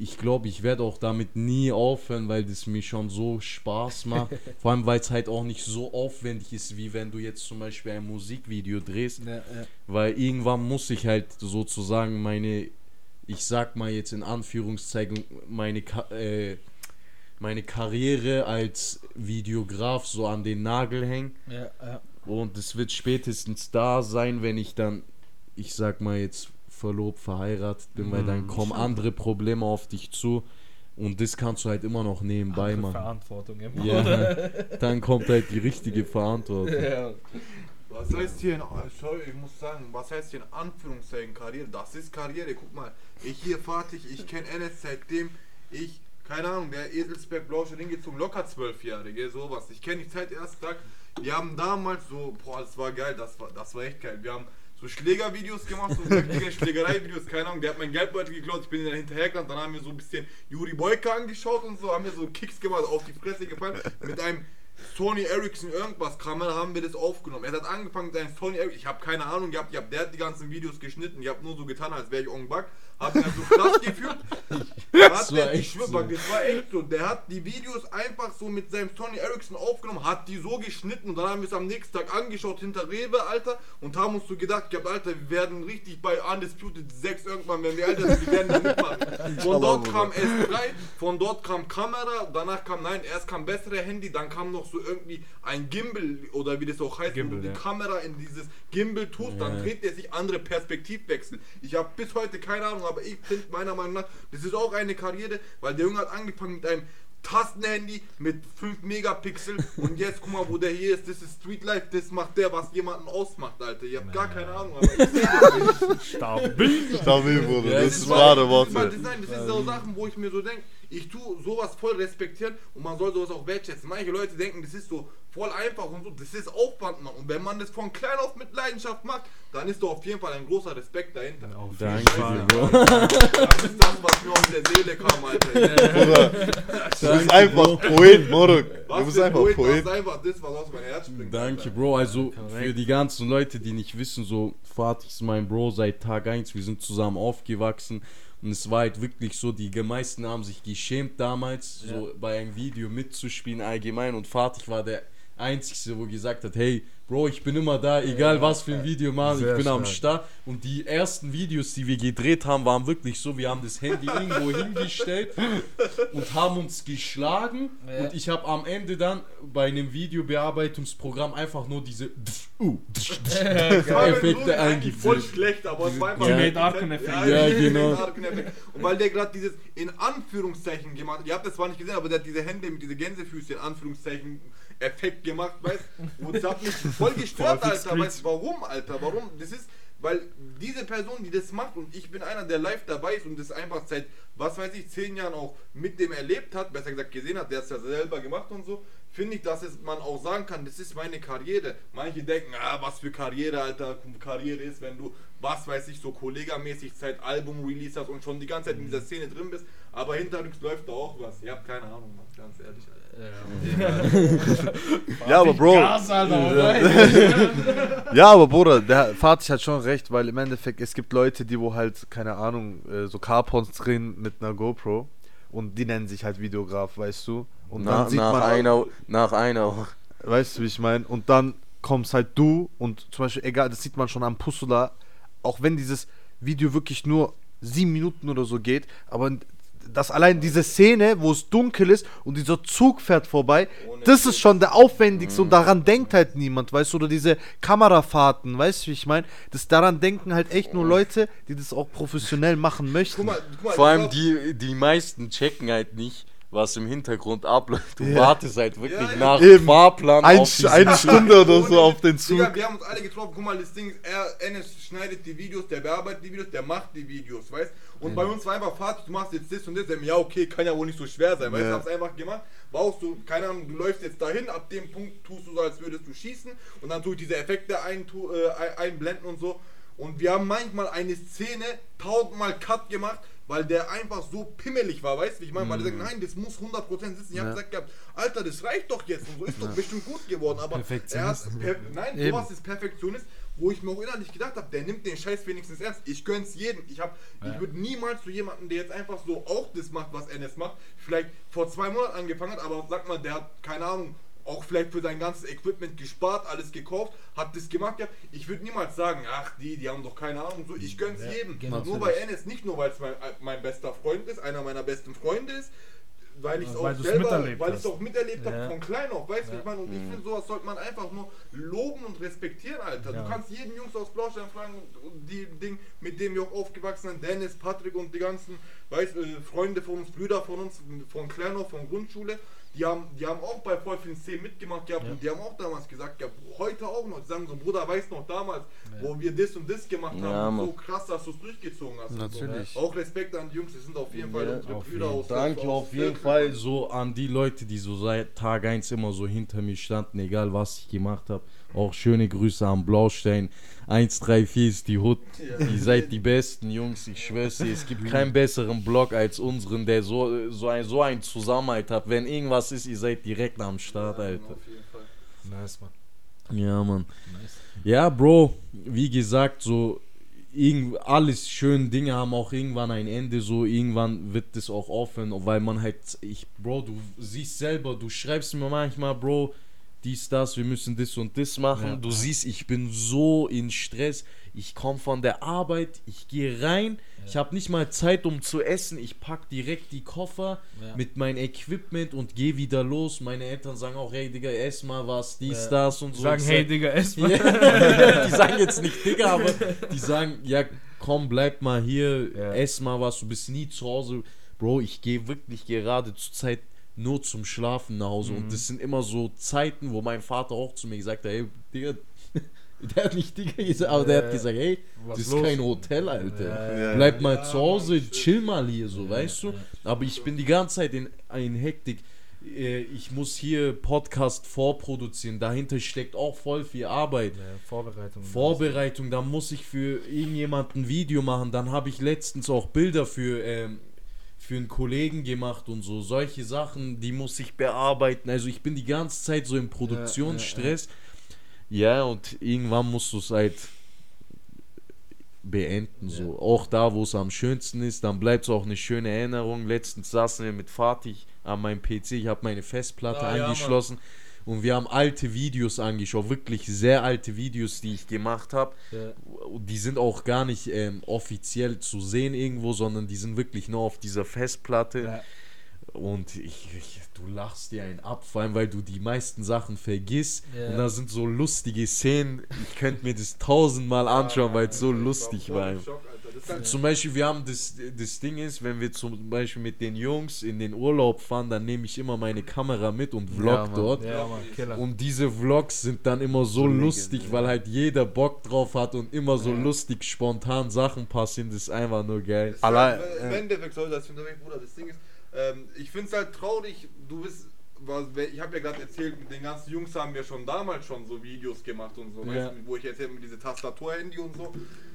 Ich glaube, ich werde auch damit nie aufhören, weil das mir schon so Spaß macht. Vor allem, weil es halt auch nicht so aufwendig ist, wie wenn du jetzt zum Beispiel ein Musikvideo drehst. Ja, ja. Weil irgendwann muss ich halt sozusagen meine, ich sag mal jetzt in Anführungszeichen, meine, äh, meine Karriere als Videograf so an den Nagel hängen. Ja. Und es wird spätestens da sein, wenn ich dann, ich sag mal jetzt verlobt, verheiratet bin, weil dann kommen andere Probleme auf dich zu. Und das kannst du halt immer noch nebenbei Andere machen. Verantwortung immer. Ja, dann kommt halt die richtige Verantwortung. ja. Was heißt hier in, sorry, ich muss sagen, was heißt hier in Anführungszeichen Karriere? Das ist Karriere, guck mal. Ich hier fertig, ich kenne Enes seitdem ich, keine Ahnung, der Eselsberg Blausche hingezogen, locker Zwölfjährige, sowas. Ich kenne die Zeit erst. Wir haben damals so, boah, das war geil, das war, das war echt geil. Wir haben so Schlägervideos gemacht, so Schlägereivideos, keine Ahnung, der hat mein Geldbeutel geklaut, ich bin dann hinterhergerannt, dann haben wir so ein bisschen Juri Boyka angeschaut und so, haben wir so Kicks gemacht, auf die Fresse gefallen, mit einem Sony Ericsson irgendwas Kamera haben wir das aufgenommen. Er hat angefangen mit Sony Ericsson, ich habe keine Ahnung gehabt, ich hab, der hat die ganzen Videos geschnitten, ich habe nur so getan, als wäre ich Ong Bak, hab mir so krass gefühlt. Da hat war echt so. das war echt so, der hat die Videos einfach so mit seinem Sony Ericsson aufgenommen, hat die so geschnitten und dann haben wir es am nächsten Tag angeschaut hinter Rewe, Alter, und haben uns so gedacht, ich hab, Alter, wir werden richtig bei Undisputed 6 irgendwann, wenn wir älter sind, wir werden das mitmachen. Von dort kam S3, von dort kam Kamera, danach kam, nein, erst kam bessere Handy, dann kam noch so irgendwie ein Gimbal oder wie das auch heißt, Gimbal, wo du die ja. Kamera in dieses Gimbal tust, dann dreht er sich andere Perspektivwechsel. Ich habe bis heute keine Ahnung, aber ich finde meiner Meinung nach, das ist auch eine Karriere, weil der Junge hat angefangen mit einem Tastenhandy mit 5 Megapixel und jetzt guck mal, wo der hier ist, das ist Street Life, das macht der, was jemanden ausmacht, Alter. Ich hab gar keine Ahnung, aber ich sehe das nicht. Stabil. Stabil, Bruder. Ja, das das ist wahre Das, Worte. ist, nein, das ist so Sachen, wo ich mir so denke, ich tue sowas voll respektieren und man soll sowas auch wertschätzen. Manche Leute denken, das ist so voll einfach und so, das ist Aufwand, Mann. Und wenn man das von klein auf mit Leidenschaft macht, dann ist da auf jeden Fall ein großer Respekt dahinter. Danke dir, Bro. Das ist das, was mir aus der Seele kam, Alter. Du bist einfach Poet, Moruk. Du Was bist einfach Poet, Poet. Das ist einfach das, was aus meinem Herz springt. Danke, Alter. Bro. Also für die ganzen Leute, die nicht wissen, so Fatih ist mein Bro seit Tag 1. Wir sind zusammen aufgewachsen. Und es war halt wirklich so, die meisten haben sich geschämt damals, so bei einem Video mitzuspielen allgemein. Und Fatih war der Einzige, wo gesagt hat, hey, Bro, ich bin immer da, egal was für ein Video machen, ich bin am stark. Start. Und die ersten Videos, die wir gedreht haben, waren wirklich so, wir haben das Handy irgendwo hingestellt und haben uns geschlagen. Und ich habe am Ende dann bei einem Videobearbeitungsprogramm einfach nur diese uh, Effekte eigentlich voll eingefügt. schlecht, aber es war einfach Ja. Ja, Ja, ja, genau. Und weil der gerade dieses in Anführungszeichen gemacht hat, ihr habt das zwar nicht gesehen, aber der hat diese Hände mit diese Gänsefüße in Anführungszeichen Effekt gemacht, weißt Und das hat mich voll gestört, Alter. Weißt du warum, Alter? Warum? Das ist, weil diese Person, die das macht und ich bin einer, der live dabei ist und das einfach seit, was weiß ich, zehn Jahren auch mit dem erlebt hat, besser gesagt gesehen hat, der es ja selber gemacht und so, finde ich, dass es man auch sagen kann, das ist meine Karriere. Manche denken, ah, was für Karriere, Alter, Karriere ist, wenn du, was weiß ich, so kollegamäßig Zeit Album-Release hast und schon die ganze Zeit in dieser Szene drin bist, aber hinterrücks läuft da auch was. Ihr habt keine Ahnung, Mann, ganz ehrlich, Alter. Ja, aber Bro, Gas, Alter, ja, aber Bruder, der Fatih hat schon recht, weil im Endeffekt es gibt Leute, die wo halt, keine Ahnung, äh, so Carporns drehen mit einer GoPro und die nennen sich halt Videograf, weißt du? Und Na, dann sieht nach man, einer, nach einer. weißt du, wie ich meine? Und dann kommst halt du und zum Beispiel, egal, das sieht man schon am Pussula, auch wenn dieses Video wirklich nur sieben Minuten oder so geht, aber das allein diese Szene, wo es dunkel ist und dieser Zug fährt vorbei, das ist schon der aufwendigste und daran denkt halt niemand, weißt du, oder diese Kamerafahrten, weißt du, wie ich meine? Das daran denken halt echt nur Leute, die das auch professionell machen möchten. Guck mal, guck mal, Vor allem die, die meisten checken halt nicht, was im Hintergrund abläuft. Du Ja. wartest halt wirklich Ja, ja. nach Eben. Fahrplan Ein, auf eine Stunde oder so Ohne- auf den Zug. Digga, wir haben uns alle getroffen. Guck mal, das Ding ist, er, Enes schneidet die Videos, der bearbeitet die Videos, der macht die Videos, weißt Und bei uns war einfach Fazit, du machst jetzt das und das. Ja, okay, kann ja wohl nicht so schwer sein, du? Ja. Hab's einfach gemacht. Brauchst du, keine Ahnung, du läufst jetzt dahin, ab dem Punkt tust du so, als würdest du schießen. Und dann tue ich diese Effekte ein, tu, äh, ein- einblenden und so. Und wir haben manchmal eine Szene tausendmal Cut gemacht, weil der einfach so pimmelig war, weißt du? Ich meine, weil der sagt, nein, das muss 100% sitzen. Ich Ja. gesagt gehabt, Alter, das reicht doch jetzt und so ist doch bestimmt gut geworden. Aber er hat, per, nein, Eben. sowas ist Perfektionist, wo ich mir auch innerlich gedacht habe, der nimmt den Scheiß wenigstens ernst. Ich gönn's jedem. Ich hab, ich würde niemals zu jemandem, der jetzt einfach so auch das macht, was NS macht, vielleicht vor zwei Monaten angefangen hat, aber sag mal, der hat keine Ahnung. Auch vielleicht für sein ganzes Equipment gespart, alles gekauft, hat das gemacht. Ja. Ich würde niemals sagen, ach die, die haben doch keine Ahnung. So, ich gönn's jedem. genau. Nur bei NS, nicht nur weil es mein, mein bester Freund ist, einer meiner besten Freunde ist, weil ich es auch selber, miterlebt weil ich auch miterlebt habe Ja. von klein auf, weißt du, wie ich meine? Und ich finde, sowas sollte man einfach nur loben und respektieren, Alter. Ja. Du kannst jeden Jungs aus Blaustein fragen, und die Ding, mit dem wir auch aufgewachsen sind, Dennis, Patrick und die ganzen, weißt äh, Freunde von uns, Brüder von uns, von klein auf, von Grundschule, die haben, die haben auch bei voll vielen Szenen mitgemacht gehabt und die haben auch damals gesagt, ja, heute auch noch, die sagen so, Bruder, weißt noch damals, wo wir das und das gemacht Ja, haben, so krass, dass du es durchgezogen hast. Natürlich. So. Auch Respekt an die Jungs, das sind auf jeden Fall Ja, unsere auf Brüder jeden aus Danke aus auf jeden. Fall so an die Leute, die so seit Tag 1 immer so hinter mir standen, egal was ich gemacht habe. Auch schöne Grüße am Blaustein. 134 ist die Hut. Ihr seid die besten Jungs, ich schwör's dir. Es gibt keinen besseren Blog als unseren, der so, so, ein, so einen Zusammenhalt hat. Wenn irgendwas ist, ihr seid direkt am Start, Alter. Auf jeden Fall. Nice, Mann. Ja, Mann. Nice. Ja, Bro, wie gesagt, so irgend, alles schöne Dinge haben auch irgendwann ein Ende, so irgendwann wird das auch aufhören, weil man halt, ich, Bro, du siehst selber, du schreibst mir manchmal, Bro, dies, das, wir müssen das und das machen. Ja. Du siehst, ich bin so in Stress. Ich komme von der Arbeit, ich gehe rein, ich habe nicht mal Zeit, um zu essen. Ich pack direkt die Koffer Ja. mit meinem Equipment und gehe wieder los. Meine Eltern sagen auch, hey Digga, ess mal was, dies, Ja. das und so. Sagen, hey Digga, ess mal. ja, die sagen jetzt nicht Digga, aber die sagen, ja, komm, bleib mal hier, Ja. ess mal was, du bist nie zu Hause. Bro, ich gehe wirklich gerade zur Zeit nur zum Schlafen nach Hause. Mhm. Und das sind immer so Zeiten, wo mein Vater auch zu mir gesagt hat, hey, Digga, der hat nicht Digga gesagt, aber der Ja. hat gesagt, hey, Was das ist los? kein Hotel, Alter. Ja, ja, Bleib mal Ja, zu Hause, Mann, chill mal hier, so, weißt du? ja. Aber ich bin die ganze Zeit in, in Hektik. Äh, Ich muss hier Podcast vorproduzieren. Dahinter steckt auch voll viel Arbeit. Ja, Vorbereitung. Vorbereitung, da muss ich für irgendjemanden ein Video machen. Dann habe ich letztens auch Bilder für, ähm, für einen Kollegen gemacht und so. Solche Sachen, die muss ich bearbeiten. Also ich bin die ganze Zeit so im Produktionsstress. Ja, und irgendwann musst du es halt beenden. So. Auch da, wo es am schönsten ist, dann bleibt es auch eine schöne Erinnerung. Letztens saßen wir mit Fatih an meinem PC, ich habe meine Festplatte Ah, ja, Mann. Und wir haben alte Videos angeschaut, wirklich sehr alte Videos, die ich gemacht habe. Ja. Die sind auch gar nicht ähm, offiziell zu sehen irgendwo, sondern die sind wirklich nur auf dieser Festplatte. Ja. Und ich, ich, du lachst dir einen ab, vor allem weil du die meisten Sachen vergisst. Ja. Und da sind so lustige Szenen. Ich könnte mir das tausendmal anschauen, weil es so lustig war. halt Zum Beispiel, wir haben das, das Ding ist, wenn wir zum Beispiel mit den Jungs in den Urlaub fahren, dann nehme ich immer meine Kamera mit und vlog Ja, dort. Ja, Mann. Und diese Vlogs sind dann immer so, So lustig, legendär. weil halt jeder Bock drauf hat und immer so Ja. lustig spontan Sachen passieren. Das ist einfach nur geil. Allein- ja. Das finde ich, Bruder, das Ding ist, ähm, ich finde es halt traurig, du bist, ich habe ja gerade erzählt, mit den ganzen Jungs haben wir schon damals schon so Videos gemacht und so, Ja. weißt wo ich erzählt mit diese Tastatur-Handy und so.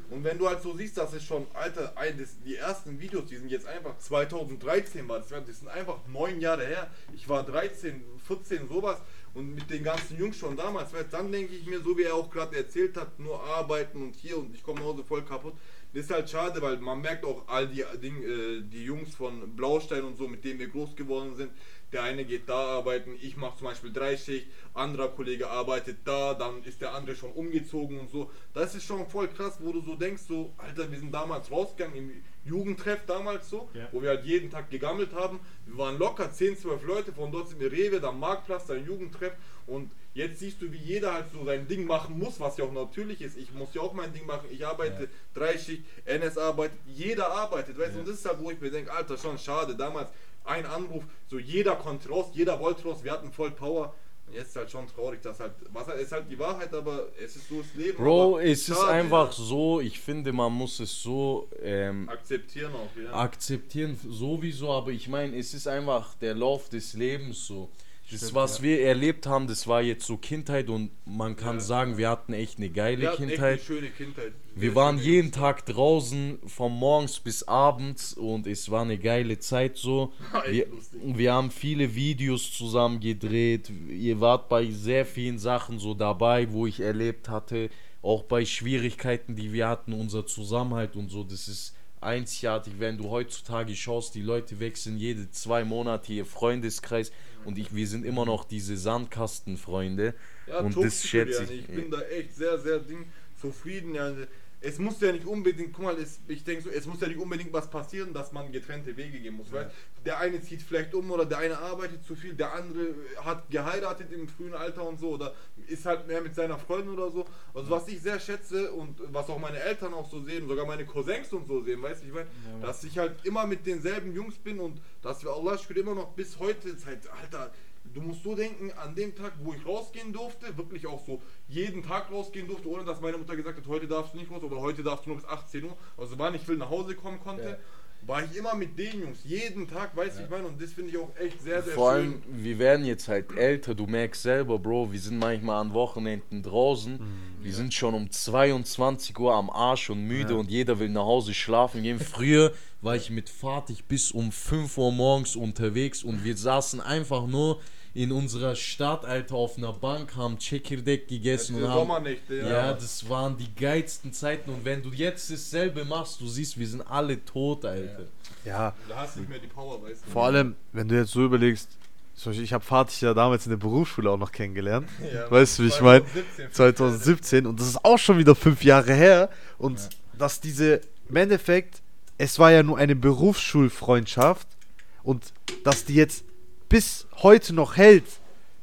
Und wenn du halt so siehst, dass es schon, Alter, ein, das, die ersten Videos, die sind jetzt einfach 2013 war, das, das sind einfach neun Jahre her. Ich war 13, 14, sowas. Und mit den ganzen Jungs schon damals, weißt, dann denke ich mir, so wie er auch gerade erzählt hat, nur arbeiten und hier und ich komme nach Hause voll kaputt. Das ist halt schade, weil man merkt auch all die Ding, äh, die Jungs von Blaustein und so, mit denen wir groß geworden sind. Der eine geht da arbeiten, ich mache zum Beispiel Dreischicht, anderer Kollege arbeitet da, dann ist der andere schon umgezogen und so. Das ist schon voll krass, wo du so denkst, so, Alter, wir sind damals rausgegangen im Jugendtreff damals so, Ja. wo wir halt jeden Tag gegammelt haben. Wir waren locker 10, 12 Leute, von dort sind wir Rewe, dann Marktplatz, dann Jugendtreff und jetzt siehst du, wie jeder halt so sein Ding machen muss, was ja auch natürlich ist. Ich muss ja auch mein Ding machen, ich arbeite Ja. Dreischicht, NS arbeitet, jeder arbeitet, weißt du, und das ist halt, wo ich mir denke, Alter, schon schade, damals ein Anruf, so jeder konnte raus, jeder wollte raus, wir hatten voll Power. Jetzt ist halt schon traurig, dass halt, was halt, ist halt die Wahrheit, aber es ist so das Leben. Bro, es ist schade, einfach ja. so, ich finde, man muss es so ähm, akzeptieren auch, ja. akzeptieren, sowieso, aber ich meine, es ist einfach der Lauf des Lebens so. Das, Stimmt, was ja. wir erlebt haben, das war jetzt so Kindheit und man kann Ja. sagen, wir hatten echt eine geile Wir hatten echt Kindheit. eine schöne Kindheit. Wir Sehr waren jeden. Tag draußen, von morgens bis abends und es war eine geile Zeit so. Wir, wir haben viele Videos zusammen gedreht. Ihr wart bei sehr vielen Sachen so dabei, wo ich erlebt hatte. Auch bei Schwierigkeiten, die wir hatten, unser Zusammenhalt und so. Das ist einzigartig, wenn du heutzutage schaust, die Leute wechseln jede zwei Monate ihr Freundeskreis und ich, wir sind immer noch diese Sandkastenfreunde. Ja, und das schätze ich. Ich bin da echt sehr, sehr ding, zufrieden. Ja. Es muss ja nicht unbedingt, guck mal, es, ich denke so, es muss ja nicht unbedingt was passieren, dass man getrennte Wege gehen muss. Weil der eine zieht vielleicht um oder der eine arbeitet zu viel, der andere hat geheiratet im frühen Alter und so oder ist halt mehr mit seiner Freundin oder so. Also was ich sehr schätze und was auch meine Eltern auch so sehen, sogar meine Cousins und so sehen, weißt du, ich meine, Ja, dass ich halt immer mit denselben Jungs bin und dass wir Allah shukr, immer noch bis heute, seit, Alter, Du musst so denken, an dem Tag, wo ich rausgehen durfte, wirklich auch so jeden Tag rausgehen durfte, ohne dass meine Mutter gesagt hat, heute darfst du nicht raus oder heute darfst du nur bis 18 Uhr, also wann ich will nach Hause kommen konnte, Ja. war ich immer mit den Jungs, jeden Tag, weißt du, ich meine, und das finde ich auch echt sehr, sehr Vor schön. allem, wir werden jetzt halt älter, du merkst selber, Bro, wir sind manchmal an Wochenenden draußen. wir sind schon um 22 Uhr am Arsch und müde und jeder will nach Hause schlafen gehen. Früher war ich mit Fatih bis um 5 Uhr morgens unterwegs und wir saßen einfach nur in unserer Stadt, Alter, auf einer Bank, haben Chekirdek gegessen und haben Sommernächte, ja. Ja, das waren die geilsten Zeiten. Und wenn du jetzt dasselbe machst, du siehst, wir sind alle tot, Alter. Ja, Da hast du nicht mehr die Power, weißt du. vor allem, wenn du jetzt so überlegst, ich habe Fatih ja damals in der Berufsschule auch noch kennengelernt. Ja, weißt du, wie ich meine? 2017, 2017 und das ist auch schon wieder fünf Jahre her. Und dass diese, im Endeffekt, es war ja nur eine Berufsschulfreundschaft und dass die jetzt bis heute noch hält,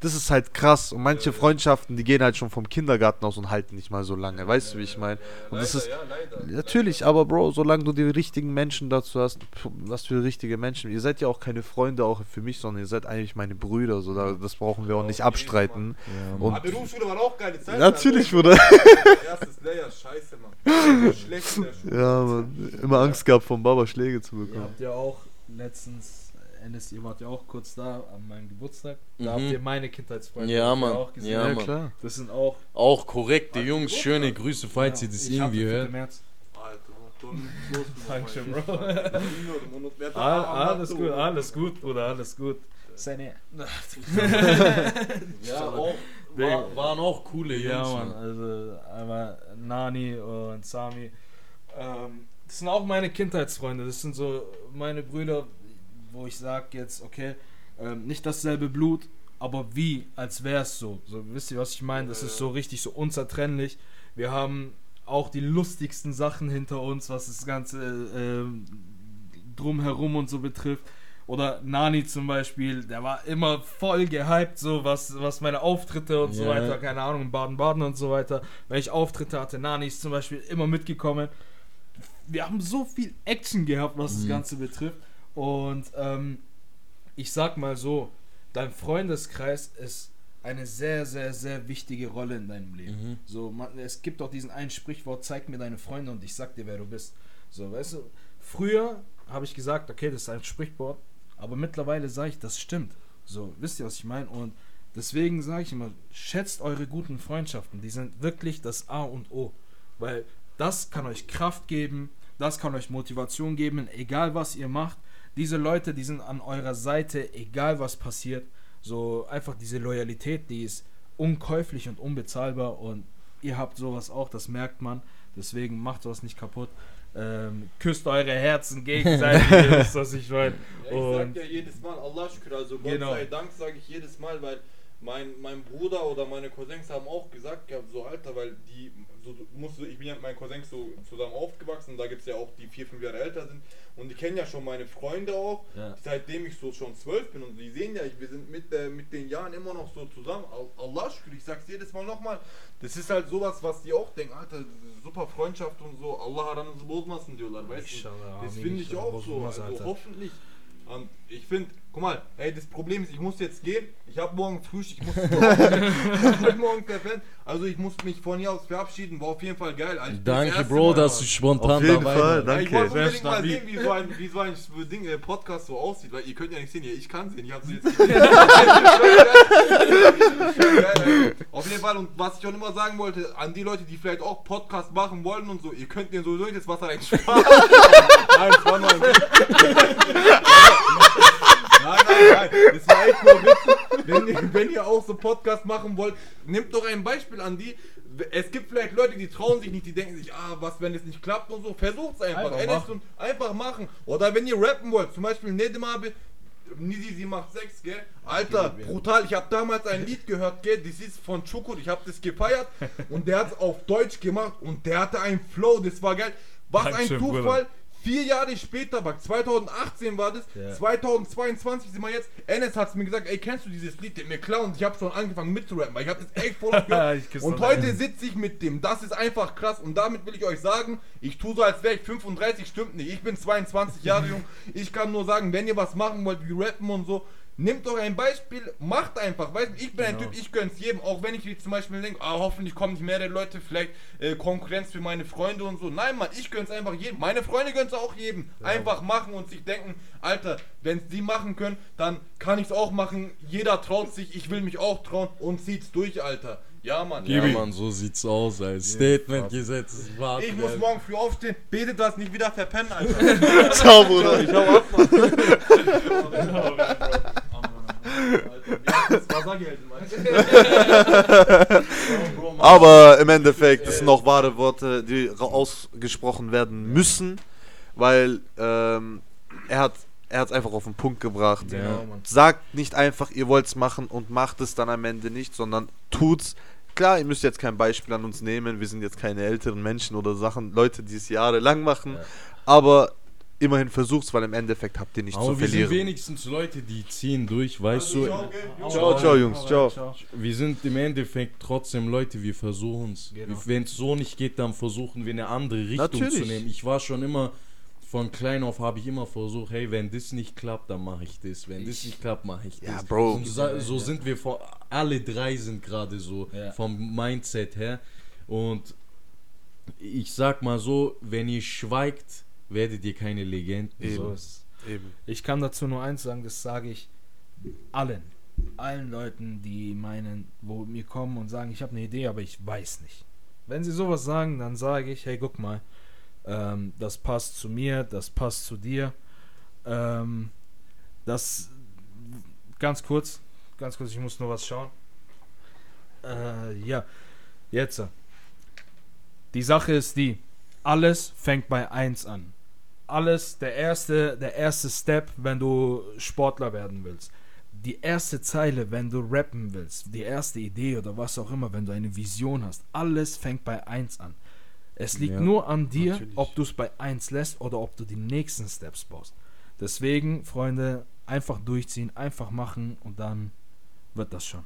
das ist halt krass. Und manche Freundschaften, die gehen halt schon vom Kindergarten aus und halten nicht mal so lange. Weißt du, wie ich meine? Und das ist. ja, leider. Natürlich, aber Bro, solange du die richtigen Menschen dazu hast, was für richtige Menschen. Ihr seid ja auch keine Freunde auch für mich, sondern ihr seid eigentlich meine Brüder. So, da, das brauchen wir auch nicht abstreiten. Und Aber Berufsschule war auch geile Zeit. natürlich. Bruder. Erstes Layer, scheiße, Mann. Schlecht in der Schule. Ja, man, immer Angst gehabt, vom Baba Schläge zu Ihr bekommen. habt ja auch letztens, Ennis, ihr wart ja auch kurz da an meinem Geburtstag. Da Mhm. habt ihr meine Kindheitsfreunde Ja, Mann. auch gesehen. Ja, Ja, Mann. klar. Das sind auch. Auch korrekte Jungs, schöne Grüße, falls ihr das irgendwie 4. hört. März. Dankeschön, Bro. Ah, alles gut, alles gut, Bruder, alles gut. Seine. Ja, auch, war, waren auch coole Jungs. Ja, Mann, Mann. also einmal Nani und Sami. Ähm, das sind auch meine Kindheitsfreunde. Das sind so meine Brüder, wo ich sage jetzt, okay, ähm, nicht dasselbe Blut, aber wie, als wäre es so. So, wisst ihr, was ich meine? Das ist so richtig so unzertrennlich. Wir haben auch die lustigsten Sachen hinter uns, was das ganze ähm, drumherum und so betrifft. Oder Nani zum Beispiel, der war immer voll gehypt, so was, was meine Auftritte und so Ja. weiter, keine Ahnung, in Baden-Baden und so weiter. Wenn ich Auftritte hatte, Nani ist zum Beispiel immer mitgekommen. Wir haben so viel Action gehabt, was das Ganze betrifft. Und ähm, ich sag mal so, dein Freundeskreis ist eine sehr, sehr, sehr wichtige Rolle in deinem Leben. Mhm. So, man, es gibt auch diesen einen Sprichwort, zeig mir deine Freunde und ich sag dir, wer du bist. So, weißt du, früher habe ich gesagt, okay, das ist ein Sprichwort, aber mittlerweile sage ich, das stimmt. So, wisst ihr, was ich meine? Und deswegen sage ich immer, schätzt eure guten Freundschaften, die sind wirklich das A und O. Weil das kann euch Kraft geben, das kann euch Motivation geben, egal was ihr macht. Diese Leute, die sind an eurer Seite, egal was passiert. So einfach diese Loyalität, die ist unkäuflich und unbezahlbar und ihr habt sowas auch, das merkt man. Deswegen macht sowas nicht kaputt. Ähm, küsst eure Herzen gegenseitig, ihr wisst, was ich meine. Ja, ich sag Und ja jedes Mal Allah Shukr, also Gott Genau. sei Dank sage ich jedes Mal, weil mein, mein Bruder oder meine Cousins haben auch gesagt gehabt, so Alter, weil die, so, du musst, du- ich bin ja mit meinen Cousins so zusammen aufgewachsen, da gibt es ja auch die vier, fünf Jahre älter sind und die kennen ja schon meine Freunde auch, Ja. seitdem ich so schon zwölf bin und die sehen ja, wir sind mit, äh, mit den Jahren immer noch so zusammen, Al- Allah Shukr, ich sag's jedes Mal nochmal, das ist halt sowas, was die auch denken, Alter, super Freundschaft und so, Allah aranızı bozmasın diyorlar, weißt du, das finde ich auch so, also hoffentlich. Und ich finde, guck mal, ey, das Problem ist, ich muss jetzt gehen. Ich habe morgen Frühstück, ich muss ich bin morgen verpennt. Also ich muss mich von hier aus verabschieden. War auf jeden Fall geil. Also das Danke, Bro, Mal dass da. du spontan Auf jeden dabei Fall. Ja, ich danke. wollte unbedingt mal sehen, wie so ein, wie so ein Ding, äh, Podcast so aussieht, weil ihr könnt ja nicht sehen, hier, ich kann sehen, ich habe jetzt geil, Auf jeden Fall, und was ich auch immer sagen wollte, an die Leute, die vielleicht auch Podcast machen wollen und so, ihr könnt den sowieso nicht das Wasser eigentlich sparen. Nein, ein Nein, nein, nein, das war echt nur. Wenn, ihr- wenn ihr auch so Podcast machen wollt, nehmt doch ein Beispiel an die. Es gibt vielleicht Leute, die trauen sich nicht, die denken sich, ah, was, wenn es nicht klappt und so. Versucht's einfach. Einfach und einfach machen. Oder wenn ihr rappen wollt, zum Beispiel Nedim abi, Nisi, sie macht Sex, gell? Alter, brutal. Ich habe damals ein Lied gehört, gell? Das ist von Chukur. Ich habe das gefeiert und der hat es auf Deutsch gemacht und der hatte einen Flow. Das war geil. Was Dankeschön, ein Bruder. Vier Jahre später, war 2018 war das, Ja. 2022 sind wir jetzt. Enes hat mir gesagt, ey, kennst du dieses Lied, den mir klauen? Ich habe schon angefangen mitzurappen, weil ich habe das echt voll gehört. Und heute sitze ich mit dem. Das ist einfach krass. Und damit will ich euch sagen, ich tue so, als wäre ich 35, stimmt nicht. Ich bin 22 Jahre jung. Ich kann nur sagen, wenn ihr was machen wollt, wie rappen und so, Nehmt doch ein Beispiel, macht einfach. Weißt du, ich bin ein Genau. Typ, ich gönn's jedem, auch wenn ich jetzt zum Beispiel denke, ah, hoffentlich kommen nicht mehrere Leute, vielleicht äh, Konkurrenz für meine Freunde und so. Nein, Mann, ich gönn's einfach jedem. Meine Freunde gönn's auch jedem. Einfach machen und sich denken, Alter, wenn's die machen können, dann kann ich's auch machen. Jeder traut sich, ich will mich auch trauen und zieht's durch, Alter. Ja, Mann. Ja, Mann, so sieht's aus. Als Statement gesetzt. Ich muss ey. morgen früh aufstehen, bete das nicht wieder verpennen, Alter. Ciao, Bruder. Ich hau ab. Aber im Endeffekt, das sind noch wahre Worte, die ausgesprochen werden müssen, weil ähm, er hat er hat einfach auf den Punkt gebracht. Mann. Sagt nicht einfach, ihr wollt's machen und macht es dann am Ende nicht, sondern tut's. Klar, ihr müsst jetzt kein Beispiel an uns nehmen, wir sind jetzt keine älteren Menschen oder Sachen, Leute, die es jahrelang machen, aber immerhin versucht's, weil im Endeffekt habt ihr nichts Aber zu wir sind verlieren. wenigstens Leute, die ziehen durch, weißt du. Ciao, ciao, Jungs, ciao. Wir sind im Endeffekt trotzdem Leute, wir versuchen es. Genau. Wenn es so nicht geht, dann versuchen wir eine andere Richtung Natürlich. zu nehmen. Ich war schon immer, von klein auf habe ich immer versucht, hey, wenn das nicht klappt, dann mache ich das. Wenn das nicht klappt, mache ich das. Ja, Bro. Und so, so sind wir, vor, alle drei sind gerade so Ja. vom Mindset her. Und ich sag mal so, wenn ihr schweigt, werdet ihr keine Legenden. Eben. So. Eben. Ich kann dazu nur eins sagen, das sage ich allen. Allen Leuten, die meinen, wo mir kommen und sagen, ich habe eine Idee, aber ich weiß nicht. Wenn sie sowas sagen, dann sage ich, hey, guck mal, ähm, das passt zu mir, das passt zu dir. Ähm, das ganz kurz, ganz kurz, ich muss nur was schauen. Äh, ja, jetzt. Die Sache ist die, alles fängt bei 1 an alles der erste, der erste Step, wenn du Sportler werden willst. Die erste Zeile, wenn du rappen willst. Die erste Idee oder was auch immer, wenn du eine Vision hast. Alles fängt bei 1 an. Es liegt Ja, nur an dir, natürlich. ob du es bei 1 lässt oder ob du die nächsten Steps baust. Deswegen, Freunde, einfach durchziehen, einfach machen und dann wird das schon.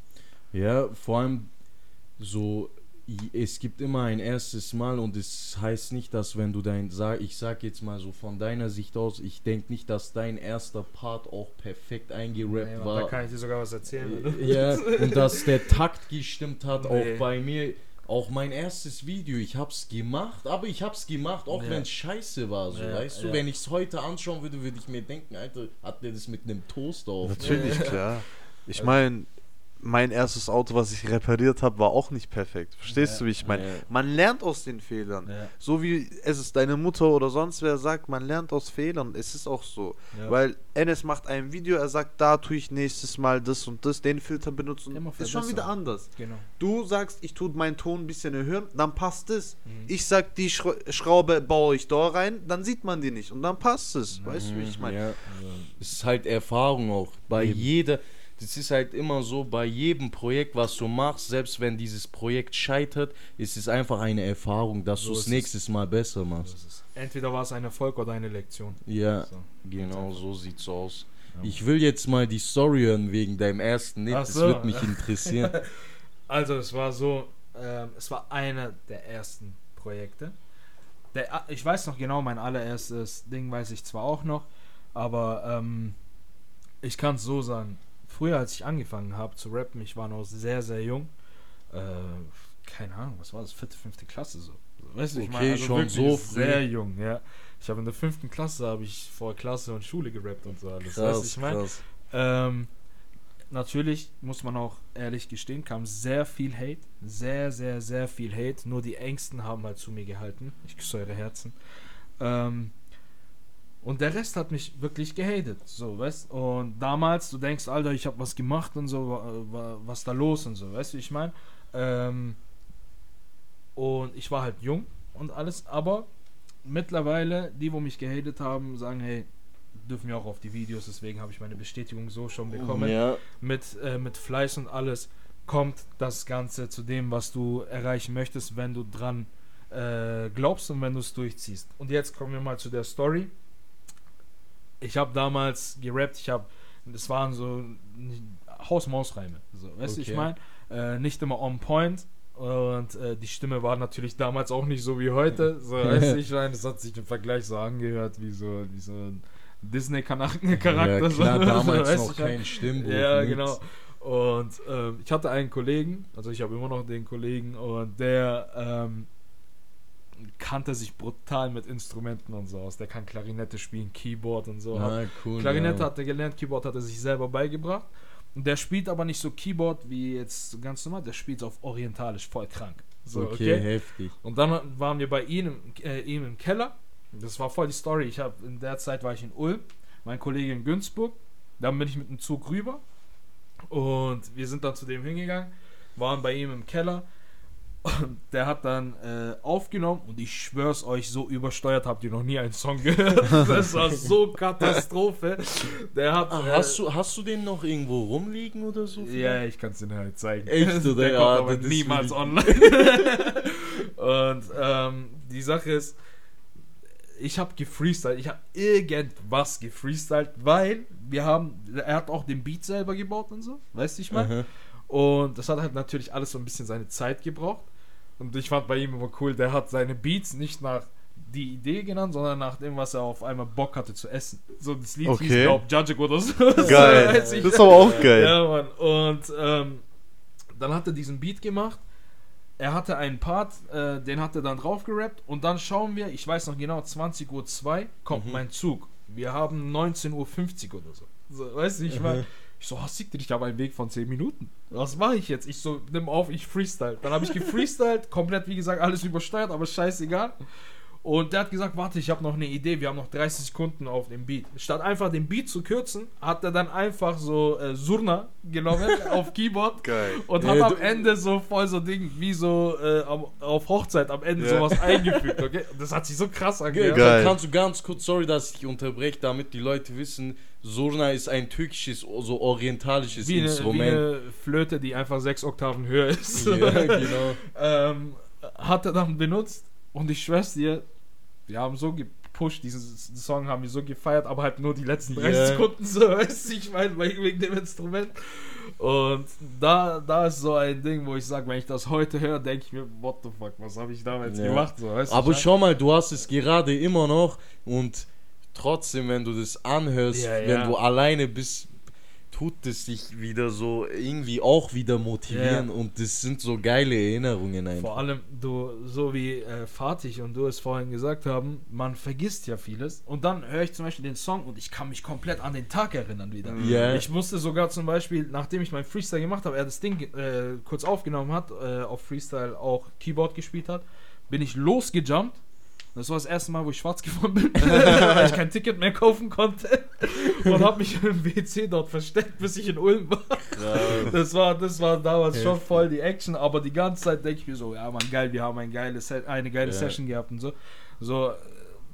Ja, vor allem so, es gibt immer ein erstes Mal und es heißt nicht, dass wenn du dein, sag, ich sag jetzt mal so von deiner Sicht aus, ich denke nicht, dass dein erster Part auch perfekt eingerappt Da war. kann ich dir sogar was erzählen. oder? Ja, und dass der Takt gestimmt hat, Nee. auch bei mir. Auch mein erstes Video, ich hab's gemacht, aber ich hab's gemacht, auch Ja. wenn es scheiße war, so, Ja, weißt du, wenn ich es heute anschauen würde, würde ich mir denken, Alter, hat der das mit einem Toaster auf? Natürlich, klar. Ich meine, mein erstes Auto, was ich repariert habe, war auch nicht perfekt. Verstehst Ja. du, wie ich meine? Ja. Man lernt aus den Fehlern. Ja. So wie es ist deine Mutter oder sonst wer sagt, man lernt aus Fehlern. Es ist auch so. Weil Enes macht ein Video, er sagt, da tue ich nächstes Mal das und das, den Filter benutzen. Immer Ist schon wieder anders. Genau. Du sagst, ich tue meinen Ton ein bisschen erhöhen, dann passt es. Mhm. Ich sag, die Schra Schraube baue ich da rein, dann sieht man die nicht und dann passt es. Weißt du, wie ich meine? Ja. Es ist halt Erfahrung auch. Bei jeder, das ist halt immer so, bei jedem Projekt, was du machst, selbst wenn dieses Projekt scheitert, ist es einfach eine Erfahrung, dass So du es nächstes Mal besser machst. Entweder war es ein Erfolg oder eine Lektion. Ja, So. genau so sieht's aus. Ich will jetzt mal die Story hören wegen deinem ersten Nick, das wird mich interessieren. Also es war so, ähm, es war einer der ersten Projekte. Der, ich weiß noch genau, mein allererstes Ding weiß ich zwar auch noch, aber ähm, ich kann es so sagen. Früher, als ich angefangen habe zu rappen, ich war noch sehr, sehr jung. Äh, keine Ahnung, was war das? Vierte, fünfte Klasse so. Weißt du, ich Okay, schon wirklich so früh. sehr jung, ja. Ich habe in der fünften Klasse habe ich vor Klasse und Schule gerappt und so alles. weißt du, Krass, ich mein? krass. Ähm, natürlich muss man auch ehrlich gestehen, kam sehr viel Hate. Sehr, sehr, sehr viel Hate. Nur die Ängsten haben halt zu mir gehalten. Ich küsse eure Herzen. Ähm, und der Rest hat mich wirklich gehatet. So, weißt Und damals, du denkst, Alter, ich habe was gemacht und so, wa- wa- was da los und so, weißt du, wie ich meine? Ähm, und ich war halt jung und alles, aber mittlerweile, die, wo mich gehatet haben, sagen, hey, dürfen wir auch auf die Videos, deswegen habe ich meine Bestätigung so schon bekommen. Ja, Mit, äh, mit Fleiß und alles kommt das Ganze zu dem, was du erreichen möchtest, wenn du dran äh, glaubst und wenn du es durchziehst. Und jetzt kommen wir mal zu der Story. Ich habe damals gerappt, ich habe, das waren so Haus-Maus-Reime, so, weißt du, ich Okay. meine, äh, nicht immer on point. Und äh, die Stimme war natürlich damals auch nicht so wie heute. So, weißt du, ich meine, das hat sich im Vergleich so angehört wie so, wie so ein Disney-Charakter. Ja, klar, so, damals weißt noch kein Stimmbuch. Ja, nix. genau. Und ähm, ich hatte einen Kollegen, also ich habe immer noch den Kollegen, und der ähm, kannte sich brutal mit Instrumenten und so aus. Der kann Klarinette spielen, Keyboard und so. Ah, cool. Klarinette ja. hat er gelernt, Keyboard hat er sich selber beigebracht. Und der spielt aber nicht so Keyboard wie jetzt ganz normal, der spielt auf orientalisch, voll krank. So, okay, heftig. Und dann waren wir bei ihm, im- äh, ihm im Keller. Das war voll die Story. Ich habe in der Zeit war ich in Ulm, mein Kollege in Günzburg. Dann bin ich mit dem Zug rüber und wir sind dann zu dem hingegangen, waren bei ihm im Keller. Und der hat dann äh, aufgenommen und ich schwör's euch, so übersteuert habt ihr noch nie einen Song gehört. Das war so Katastrophe. Der hat. Ah, äh, hast, du, hast du den noch irgendwo rumliegen oder so? ja, ich kann es dir halt zeigen. Echt, oder? Der Ja, kommt aber niemals online. Und ähm, die Sache ist, ich habe gefreestylt, ich habe irgendwas gefreestylt, weil wir haben, er hat auch den Beat selber gebaut und so, weißt du, ich meine? Und das hat halt natürlich alles so ein bisschen seine Zeit gebraucht. Und ich fand bei ihm immer cool, der hat seine Beats nicht nach die Idee genannt, sondern nach dem, was er auf einmal Bock hatte zu essen. So das Lied hieß, Okay. glaub, Judge oder so. Geil. Das ist aber auch geil. ja, Mann. Und ähm, dann hat er diesen Beat gemacht. Er hatte einen Part, äh, den hat er dann drauf gerappt. Und dann schauen wir, ich weiß noch genau, 20.02 Uhr kommt mein Zug. Wir haben 19.50 Uhr oder so. so weißt du, ich war. Ich so, hast du dich, ich habe einen Weg von 10 Minuten. Was mache ich jetzt? Ich so, nimm auf, ich freestyle. Dann habe ich gefreestylt, komplett, wie gesagt, alles übersteuert, aber scheißegal. Und der hat gesagt, warte, ich habe noch eine Idee, wir haben noch 30 Sekunden auf dem Beat. Statt einfach den Beat zu kürzen, hat er dann einfach so äh, Surna genommen auf Keyboard Geil. und Ja, hat am du- Ende so voll so Ding, wie so äh, am, auf Hochzeit am Ende Ja. sowas eingefügt, okay? Das hat sich so krass angehört. Geil. Kannst du ganz kurz, sorry, dass ich dich unterbreche, damit die Leute wissen, Surna ist ein türkisches, so orientalisches Wie eine, wie Instrument. eine Flöte, die einfach sechs Oktaven höher ist. ja, genau. ähm, hat er dann benutzt und ich schwör's dir, wir haben so gepusht, diesen Song haben wir so gefeiert, aber halt nur die letzten 30 Ja. Sekunden so, weißt du, ich meine, wegen dem Instrument. Und da, da ist so ein Ding, wo ich sage, wenn ich das heute höre, denke ich mir, what the fuck, was habe ich damals Ja. gemacht? So, weißt Aber schau mal, du hast es gerade immer noch und trotzdem, wenn du das anhörst, Ja, ja. wenn du alleine bist, tut es dich wieder so irgendwie auch wieder motivieren Ja. und das sind so geile Erinnerungen einfach. vor allem, du, so wie äh, Fatih und du es vorhin gesagt haben, man vergisst ja vieles. Und dann höre ich zum Beispiel den Song und ich kann mich komplett an den Tag erinnern wieder. Ja. Ich musste sogar zum Beispiel, nachdem ich mein Freestyle gemacht habe, er das Ding äh, kurz aufgenommen hat, äh, auf Freestyle auch Keyboard gespielt hat, bin ich losgejumpt. Das war das erste Mal, wo ich schwarz geworden bin, weil ich kein Ticket mehr kaufen konnte und habe mich im WC dort versteckt, bis ich in Ulm war. Das war, das war damals schon voll die Action, aber die ganze Zeit denke ich mir so, ja man, geil, wir haben ein geile Se eine geile Ja. Session gehabt und so. So,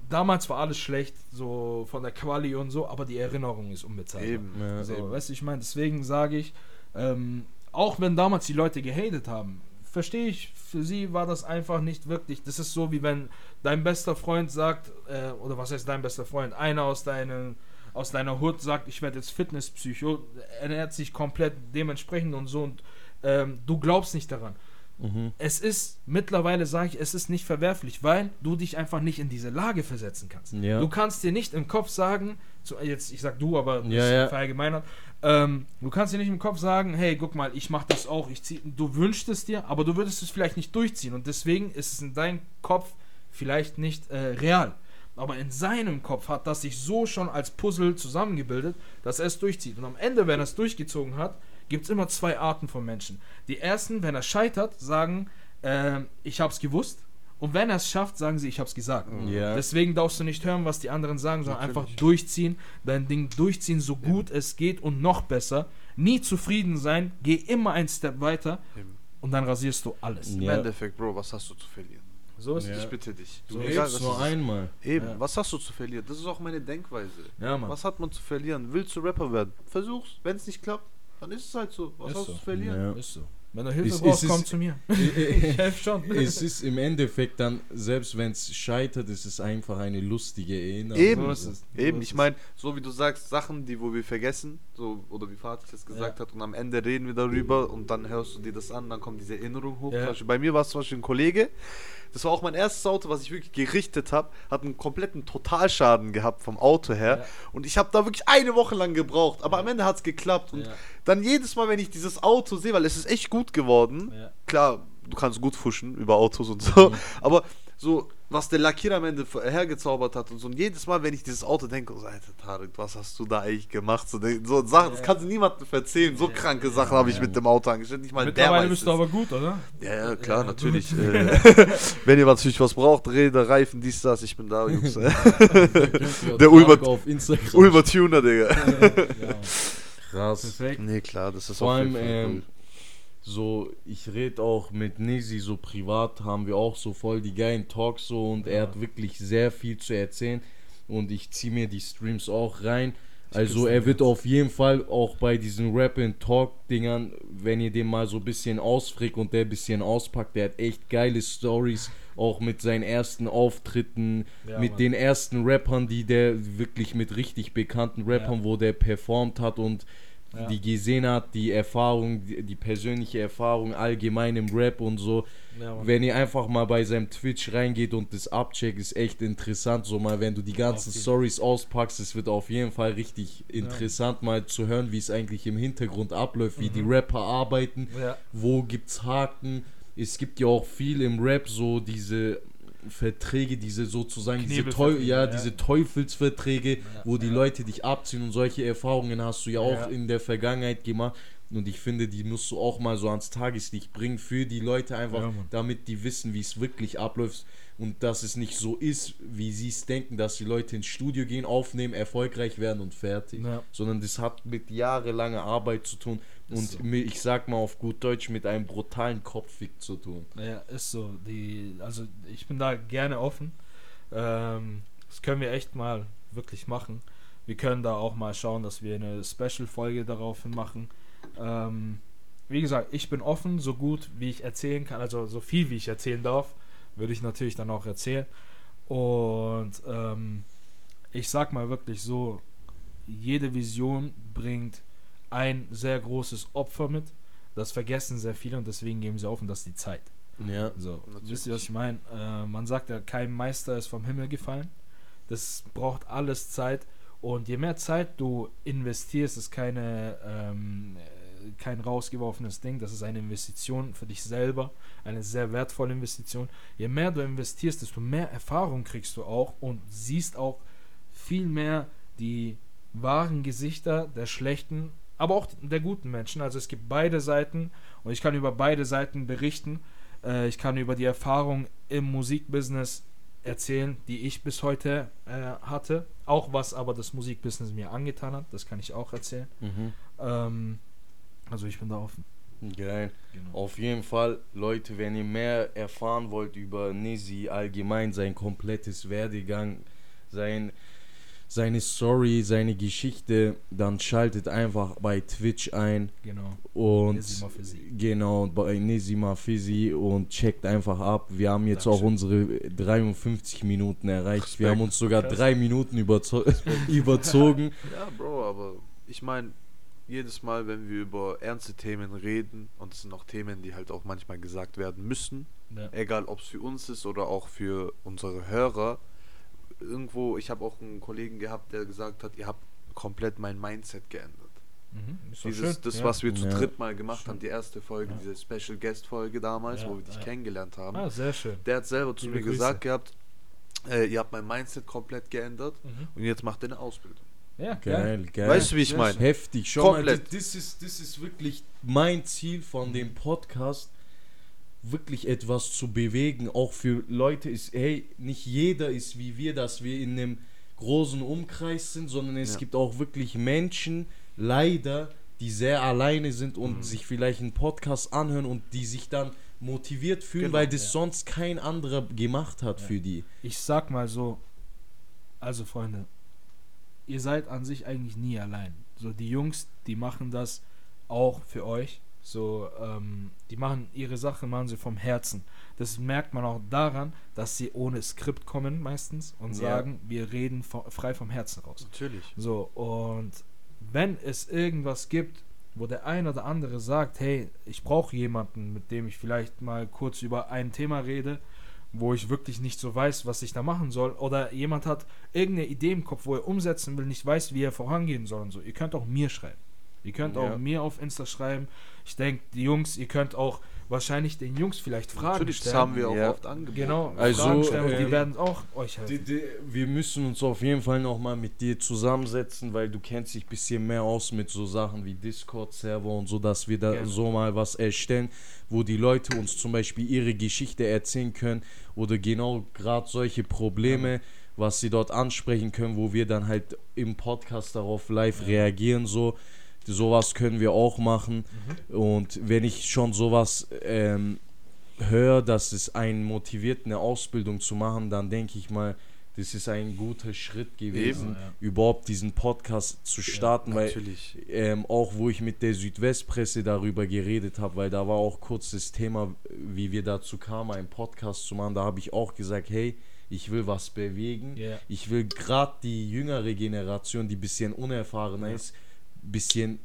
damals war alles schlecht, so von der Quali und so, aber die Erinnerung ist unbezahlbar. Eben. Ja, So, eben. weißt du, ich meine, deswegen sage ich, ähm, auch wenn damals die Leute gehatet haben, verstehe ich, für sie war das einfach nicht wirklich. Das ist so, wie wenn dein bester Freund sagt, äh, oder was heißt dein bester Freund, einer aus deinen aus deiner Hut sagt, ich werde jetzt Fitnesspsycho, ernährt sich komplett dementsprechend und so und ähm, du glaubst nicht daran. Mhm. Es ist, mittlerweile sage ich, es ist nicht verwerflich, weil du dich einfach nicht in diese Lage versetzen kannst. Ja. Du kannst dir nicht im Kopf sagen, zu, jetzt ich sag du, aber das Ja, ist ja. verallgemeinert, ähm, du kannst dir nicht im Kopf sagen, hey, guck mal, ich mach das auch, ich zieh, du wünschst es dir, aber du würdest es vielleicht nicht durchziehen und deswegen ist es in deinem Kopf vielleicht nicht äh, real. Aber in seinem Kopf hat das sich so schon als Puzzle zusammengebildet, dass er es durchzieht. Und am Ende, wenn er es durchgezogen hat, gibt es immer zwei Arten von Menschen. Die ersten, wenn er scheitert, sagen, ähm, ich hab's gewusst. Und wenn er es schafft, sagen sie, ich hab's gesagt. Ja. Deswegen darfst du nicht hören, was die anderen sagen, sondern einfach durchziehen, dein Ding durchziehen, so gut es geht und noch besser. Nie zufrieden sein, geh immer einen Step weiter Eben. und dann rasierst du alles. Im Ja. Endeffekt, Bro, was hast du zu verlieren? So ist Ja. es. Ich bitte dich. Du Egal, lebst was nur es ist. einmal. Eben, Ja. was hast du zu verlieren? Das ist auch meine Denkweise. Ja, Mann. Was hat man zu verlieren? Willst du Rapper werden? Versuch's. Wenn es nicht klappt, dann ist es halt so. Was Ist hast so. du zu verlieren? Ja. Ist so. Wenn du Hilfe Es- brauchst, es komm ist- zu mir. ich helfe schon. es ist im Endeffekt dann, selbst wenn es scheitert, es ist einfach eine lustige Erinnerung. Eben, so ist es. So eben. Ich es. meine, so wie du sagst, Sachen, die wo wir vergessen, so oder wie Fatih das gesagt hat, und am Ende reden wir darüber und dann hörst du dir das an, dann kommt diese Erinnerung hoch. Ja. Bei mir war es zum Beispiel ein Kollege, das war auch mein erstes Auto, was ich wirklich gerichtet habe, hat einen kompletten Totalschaden gehabt vom Auto her Ja. und ich habe da wirklich eine Woche lang gebraucht, aber am Ende hat es geklappt und Ja. dann jedes Mal, wenn ich dieses Auto sehe, weil es ist echt gut geworden, Ja. klar, du kannst gut fuschen über Autos und so, Mhm. aber so, was der Lackierer am Ende hergezaubert hat und so, und jedes Mal, wenn ich dieses Auto denke, so, Alter, Tarek, was hast du da eigentlich gemacht? So, so Sachen, das kannst du niemandem erzählen, so Ja, kranke ja, Sachen habe ich ja. mit dem Auto angestellt, nicht mal der Mittlerweile weiß bist du aber gut, oder? Ja, ja, klar, Ja, natürlich. äh, wenn ihr natürlich was braucht, Räder, Reifen, dies, das, ich bin da, Jungs. Der Der Ulmer- auf Instagram. Ulmer Tuner, Digga. ja. Krass. Perfekt. Nee, klar, das ist Vor auf allem, jeden Fall ähm, cool. So, ich rede auch mit Nisi, so privat haben wir auch so voll die geilen Talks so und er hat wirklich sehr viel zu erzählen und ich ziehe mir die Streams auch rein. Also er wird auf jeden Fall auch bei diesen Rap and Talk Dingern, wenn ihr den mal so ein bisschen ausfragt und der ein bisschen auspackt, der hat echt geile Stories, auch mit seinen ersten Auftritten, Ja, mit Mann. den ersten Rappern, die der wirklich mit richtig bekannten Rappern, Ja. wo der performt hat und Ja. die gesehen hat, die Erfahrung, die, die persönliche Erfahrung allgemein im Rap und so. Ja. Wenn ihr einfach mal bei seinem Twitch reingeht und das abcheckt, ist echt interessant. So mal, wenn du die ganzen jeden- Stories auspackst, es wird auf jeden Fall richtig interessant, mal zu hören, wie es eigentlich im Hintergrund abläuft, wie die Rapper arbeiten, Ja. wo gibt's Haken. Es gibt ja auch viel im Rap so diese Verträge, diese sozusagen diese, Teu ja, ja. diese Teufelsverträge, Ja, wo die. Leute dich abziehen und solche Erfahrungen hast du ja auch in der Vergangenheit gemacht. Und ich finde, die musst du auch mal so ans Tageslicht bringen für die Leute einfach, Ja, damit die wissen, wie es wirklich abläuft und dass es nicht so ist, wie sie es denken, dass die Leute ins Studio gehen, aufnehmen, erfolgreich werden und fertig. Ja. Sondern das hat mit jahrelanger Arbeit zu tun und so. ich sag mal auf gut Deutsch mit einem brutalen Kopffick zu tun. Ja, ist so. Die, also ich bin da gerne offen. Ähm, das können wir echt mal wirklich machen. Wir können da auch mal schauen, dass wir eine Special-Folge daraufhin machen. Ähm, wie gesagt, ich bin offen, so gut wie ich erzählen kann, also so viel wie ich erzählen darf, würde ich natürlich dann auch erzählen. Und ähm, ich sag mal wirklich so, jede Vision bringt ein sehr großes Opfer mit. Das vergessen sehr viele und deswegen geben sie auf und das ist die Zeit. Ja. So, Natürlich. wisst ihr, was ich meine? Äh, man sagt ja, kein Meister ist vom Himmel gefallen. Das braucht alles Zeit. Und je mehr Zeit du investierst, ist keine, ähm, äh, kein rausgeworfenes Ding. Das ist eine Investition für dich selber. Eine sehr wertvolle Investition. Je mehr du investierst, desto mehr Erfahrung kriegst du auch und siehst auch viel mehr die wahren Gesichter der schlechten, aber auch der guten Menschen. Also es gibt beide Seiten und ich kann über beide Seiten berichten. Äh, ich kann über die Erfahrung im Musikbusiness erzählen, die ich bis heute äh, hatte. Auch was aber das Musikbusiness mir angetan hat, das kann ich auch erzählen. Mhm. Ähm, also ich bin da offen. Geil. Genau. Auf jeden Fall, Leute, wenn ihr mehr erfahren wollt über Nisi allgemein, sein komplettes Werdegang, sein, seine Story, seine Geschichte, dann schaltet einfach bei Twitch ein Genau. und Nizima genau bei Nisima Fizzi und checkt einfach ab. Wir haben jetzt auch Dankeschön. unsere 53 Minuten erreicht. Wir Respekt. haben uns sogar Krass. drei Minuten überzo überzogen. Ja, Bro, aber ich meine, jedes Mal, wenn wir über ernste Themen reden, und es sind auch Themen, die halt auch manchmal gesagt werden müssen, Ja. egal ob es für uns ist oder auch für unsere Hörer, irgendwo, ich habe auch einen Kollegen gehabt, der gesagt hat, ihr habt komplett mein Mindset geändert. Mhm. Dieses, schön. das, ja. was wir zu Ja. dritt mal gemacht Schön. haben, die erste Folge, Ja. diese Special Guest Folge damals, Ja, wo wir dich ja. kennengelernt haben. Ah, sehr schön. Der hat selber zu Liebe mir Grüße. gesagt gehabt, äh, ihr habt mein Mindset komplett geändert Mhm. und jetzt macht ihr eine Ausbildung. Ja, Geil, geil. Weißt du, wie ich meine? Heftig, schon Komplett. mal. Das, das, ist, das ist wirklich mein Ziel von dem Podcast, wirklich etwas zu bewegen. Auch für Leute ist, hey, nicht jeder ist wie wir, dass wir in einem großen Umkreis sind, sondern es Ja. gibt auch wirklich Menschen, leider, die sehr alleine sind und Mhm. sich vielleicht einen Podcast anhören und die sich dann motiviert fühlen, Genau, weil das ja. sonst kein anderer gemacht hat Ja. für die. Ich sag mal so, also Freunde, ihr seid an sich eigentlich nie allein. So die Jungs, die machen das auch für euch. So, ähm, die machen ihre Sache, machen sie vom Herzen. Das merkt man auch daran, dass sie ohne Skript kommen meistens und Ja. sagen, wir reden frei vom Herzen raus. Natürlich. So, und wenn es irgendwas gibt, wo der ein oder andere sagt, hey, ich brauche jemanden, mit dem ich vielleicht mal kurz über ein Thema rede, wo ich wirklich nicht so weiß, was ich da machen soll, oder jemand hat irgendeine Idee im Kopf, wo er umsetzen will, nicht weiß, wie er vorangehen soll und so, ihr könnt auch mir schreiben. Ihr könnt Ja. auch mir auf Insta schreiben. Ich denke, die Jungs, ihr könnt auch wahrscheinlich den Jungs vielleicht Fragen Natürlich, das stellen. haben wir auch Ja. oft angeboten. Genau, Also, Fragen stellen und die ähm, werden auch euch helfen. Die, die, wir müssen uns auf jeden Fall nochmal mit dir zusammensetzen, weil du kennst dich ein bisschen mehr aus mit so Sachen wie Discord-Server und so, dass wir da Gerne. so mal was erstellen, wo die Leute uns zum Beispiel ihre Geschichte erzählen können oder genau gerade solche Probleme, was sie dort ansprechen können, wo wir dann halt im Podcast darauf live reagieren, so. Sowas können wir auch machen. Und wenn ich schon sowas ähm, höre, dass es einen motiviert, eine Ausbildung zu machen, dann denke ich mal, das ist ein guter Schritt gewesen, ja. überhaupt diesen Podcast zu starten, weil Natürlich. ähm, auch wo ich mit der Südwestpresse darüber geredet habe, weil da war auch kurz das Thema, wie wir dazu kamen, einen Podcast zu machen, da habe ich auch gesagt, hey, ich will was bewegen. Ja. Ich will gerade die jüngere Generation, die bisschen unerfahrener ist, bisschen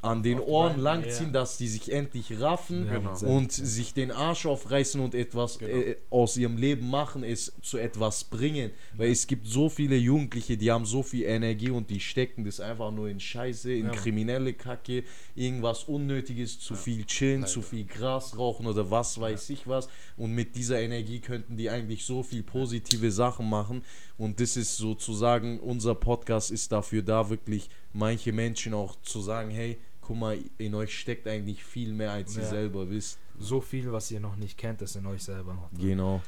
an den die Ohren langziehen, ja. dass die sich endlich raffen Ja, Genau. und sich den Arsch aufreißen und etwas Genau. äh, aus ihrem Leben machen, es zu etwas bringen. Weil es gibt so viele Jugendliche, die haben so viel Energie und die stecken das einfach nur in Scheiße, in Ja. kriminelle Kacke, irgendwas Unnötiges, zu viel chillen, zu viel Gras rauchen oder was weiß ich was. Und mit dieser Energie könnten die eigentlich so viel positive Sachen machen. Und das ist sozusagen, unser Podcast ist dafür da, wirklich manche Menschen auch zu sagen, hey, guck mal, in euch steckt eigentlich viel mehr, als ihr Ja. selber wisst. So viel, was ihr noch nicht kennt, ist in euch selber noch. drin. Genau,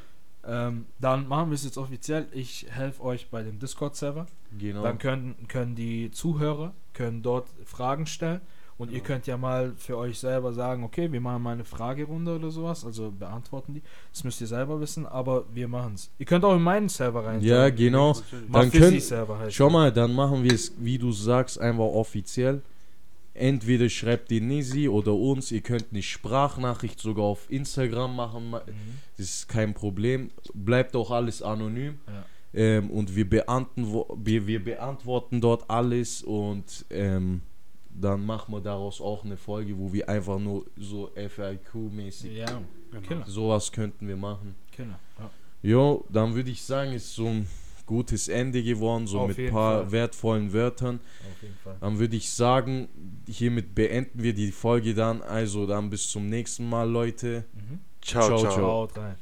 Ähm, dann machen wir es jetzt offiziell. Ich helfe euch bei dem Discord-Server. genau. Dann können, können die Zuhörer können dort Fragen stellen. Und ihr könnt ja mal für euch selber sagen, okay, wir machen mal eine Fragerunde oder sowas, also beantworten die. Das müsst ihr selber wissen, aber wir machen es. Ihr könnt auch in meinen Server rein. Ja, genau. Dann Dann können, Server heißt schau mal, dann machen wir es, wie du sagst, einfach offiziell. Entweder schreibt ihr Nisi oder uns, ihr könnt eine Sprachnachricht sogar auf Instagram machen, ma- Mhm. das ist kein Problem. Bleibt auch alles anonym. Ja. Ähm, und wir, beantwo wir, wir beantworten dort alles und ähm, dann machen wir daraus auch eine Folge, wo wir einfach nur so FIQ-mäßig, Ja, Genau. Sowas könnten wir machen. Ja. Jo, dann würde ich sagen, ist so ein gutes Ende geworden, so Auf mit ein paar Fall. wertvollen Wörtern. Auf jeden Fall. Dann würde ich sagen, hiermit beenden wir die Folge dann. Also dann bis zum nächsten Mal, Leute. Mhm. Ciao, ciao. Ciao, ciao.